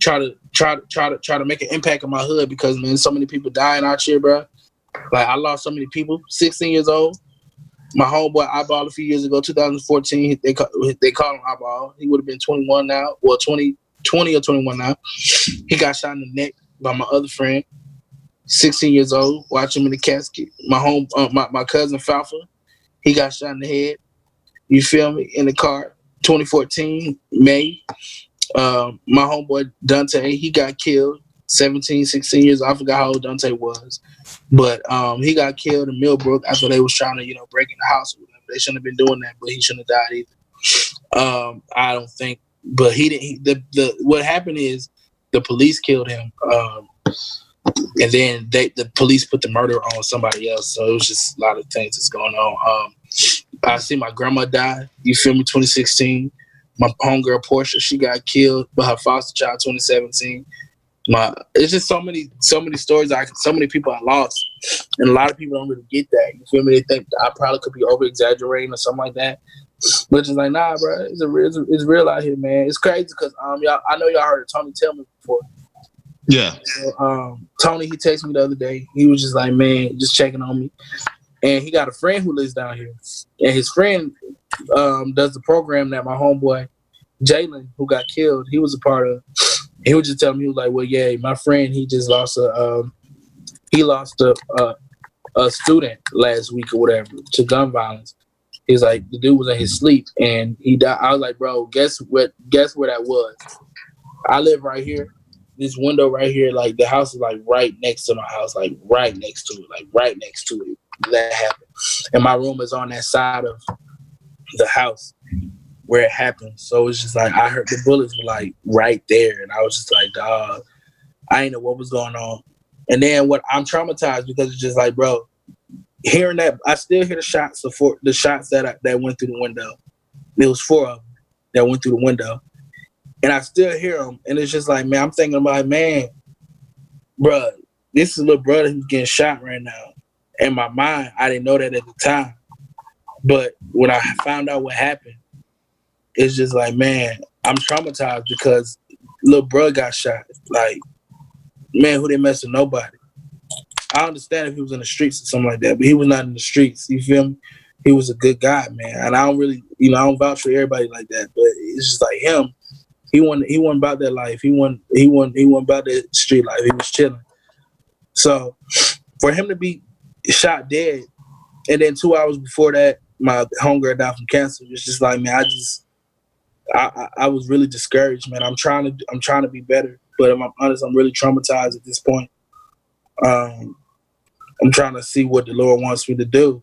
Try to try to try to try to make an impact in my hood because man, so many people dying out here, bro. Like I lost so many people. 16 years old. My homeboy eyeball a few years ago, 2014. They call, they called him eyeball. He would have been 21 now, well 20, 20 or 21 now. He got shot in the neck by my other friend. 16 years old, watch him in the casket. My home, uh, my, my cousin Falfa, he got shot in the head. You feel me? In the car, 2014 May. Um, my homeboy Dante, he got killed. 17, 16 years. I forgot how old Dante was, but um, he got killed in Millbrook after they was trying to, you know, break in the house. They shouldn't have been doing that, but he shouldn't have died either. Um, I don't think, but he didn't. He, the the what happened is the police killed him. Um, and then they the police put the murder on somebody else. So it was just a lot of things that's going on. Um, I see my grandma die. You feel me? 2016. My homegirl Portia, she got killed by her foster child. 2017. My it's just so many so many stories. I so many people I lost, and a lot of people don't really get that. You feel me? They think I probably could be over exaggerating or something like that. But it's like, nah, bro, it's a real, it's, it's real out here, man. It's crazy because um, y'all, I know y'all heard Tony tell me before. Yeah. So, um, Tony, he texted me the other day. He was just like, man, just checking on me. And he got a friend who lives down here. And his friend um, does the program that my homeboy, Jalen, who got killed, he was a part of. He was just telling me, he was like, well, yeah, my friend, he just lost a, um, he lost a, a, a student last week or whatever to gun violence. He's like, the dude was in his sleep and he died. I was like, bro, guess what? Guess where that was? I live right here this window right here, like the house is like right next to my house, like right next to it, like right next to it. That happened, and my room is on that side of the house where it happened. So it's just like I heard the bullets were like right there, and I was just like, dog, I didn't know what was going on. And then what I'm traumatized because it's just like, bro, hearing that I still hear the shots of four, the shots that I, that went through the window. There was four of them that went through the window and I still hear them, and it's just like, man, I'm thinking about, man, bro, this is little brother who's getting shot right now. In my mind, I didn't know that at the time, but when I found out what happened, it's just like, man, I'm traumatized because little brother got shot. Like, man, who didn't mess with nobody. I understand if he was in the streets or something like that, but he was not in the streets. You feel me? he was a good guy, man. And I don't really, you know, I don't vouch for everybody like that, but it's just like him. He wasn't he wasn't about that life. He wasn't he wasn't he wasn't about that street life. He was chilling. So for him to be shot dead, and then two hours before that, my homegirl died from cancer. It's just like man, I just I, I, I was really discouraged, man. I'm trying to I'm trying to be better, but I'm, I'm honest, I'm really traumatized at this point. Um, I'm trying to see what the Lord wants me to do.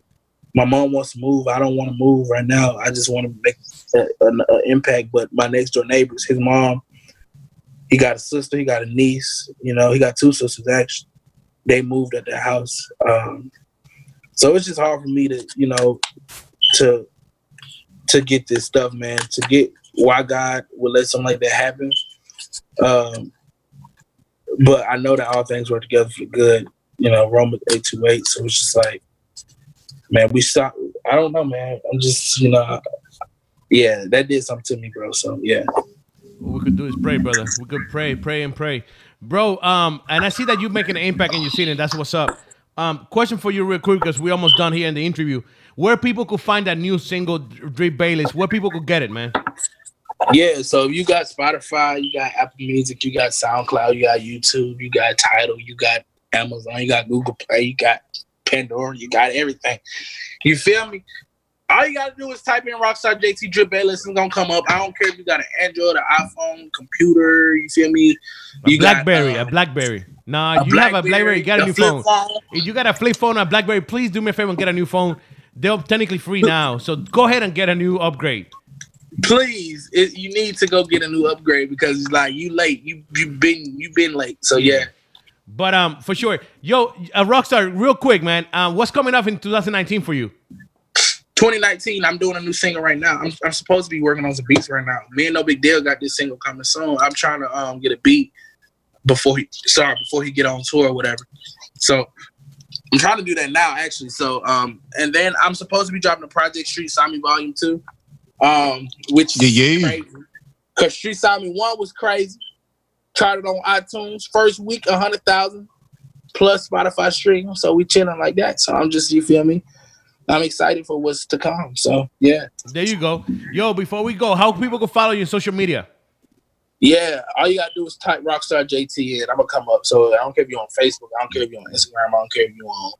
My mom wants to move. I don't want to move right now. I just want to make an impact. But my next door neighbors, his mom, he got a sister, he got a niece. You know, he got two sisters actually. They moved at their house. Um, so it's just hard for me to, you know, to to get this stuff, man. To get why God would let something like that happen. Um, but I know that all things work together for good you know, Romans 828. So it's just like, man, we stop. I don't know, man. I'm just, you know, yeah, that did something to me, bro. So yeah. What we could do is pray, brother. We could pray, pray, and pray, bro. Um, and I see that you making an impact in your city, and that's what's up. Um, question for you, real quick, because we're almost done here in the interview. Where people could find that new single, Drip Bayless? Where people could get it, man? Yeah, so you got Spotify, you got Apple Music, you got SoundCloud, you got YouTube, you got Tidal, you got Amazon, you got Google Play, you got Pandora, you got everything. You feel me? All you gotta do is type in Rockstar JT Drip Bayless. It's gonna come up. I don't care if you got an Android, an iPhone, computer. You feel me? You a BlackBerry, got, um, a BlackBerry. Nah, you have a BlackBerry. You got a new phone. phone. If you got a flip phone or a BlackBerry, please do me a favor and get a new phone. They're technically free now, so go ahead and get a new upgrade. Please, it, you need to go get a new upgrade because it's like you late. You you been you been late. So yeah. But um, for sure, yo, a rockstar, real quick, man. Um, what's coming up in 2019 for you? 2019, I'm doing a new single right now. I'm, I'm supposed to be working on some beats right now. Me and No Big Deal got this single coming soon. I'm trying to um get a beat before he sorry before he get on tour or whatever. So I'm trying to do that now actually. So um and then I'm supposed to be dropping a project Street Sami Volume Two, um which yeah yeah. Cause Street Sami One was crazy. Tried it on iTunes. First week, a hundred thousand plus Spotify stream. So we chilling like that. So I'm just, you feel me? I'm excited for what's to come. So yeah. There you go. Yo, before we go, how people can follow you on social media? Yeah, all you gotta do is type Rockstar JT and I'm gonna come up. So I don't care if you're on Facebook, I don't care if you're on Instagram, I don't care if you're on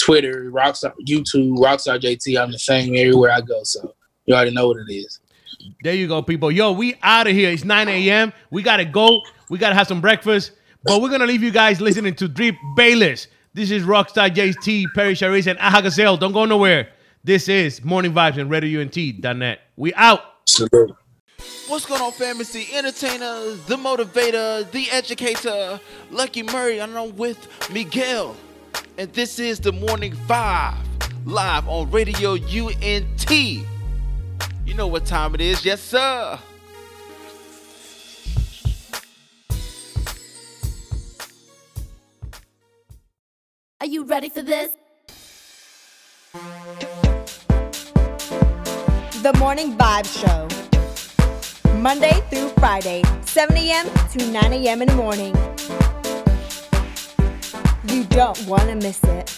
Twitter, Rockstar, YouTube, Rockstar JT. I'm the same everywhere I go. So you already know what it is. There you go, people. Yo, we out of here. It's 9 a.m. We gotta go. We gotta have some breakfast. But we're gonna leave you guys listening to Drip Bayless. This is Rockstar JT, Paris Chariz, and Aha Gazelle. Don't go nowhere. This is Morning Vibes and RadioUNT.net. We out. What's going on, fam? It's the entertainer, the motivator, the educator, Lucky Murray, and I'm with Miguel. And this is the Morning Vibes, live on Radio UNT. You know what time it is, yes, sir. Are you ready for this? The Morning Vibe Show. Monday through Friday, 7 a.m. to 9 a.m. in the morning. You don't want to miss it.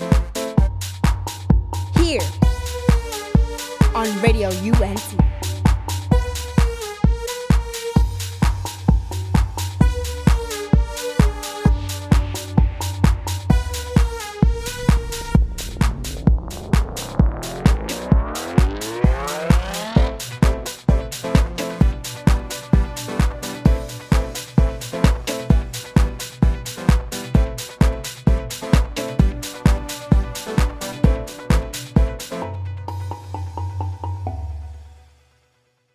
Here on Radio UNT.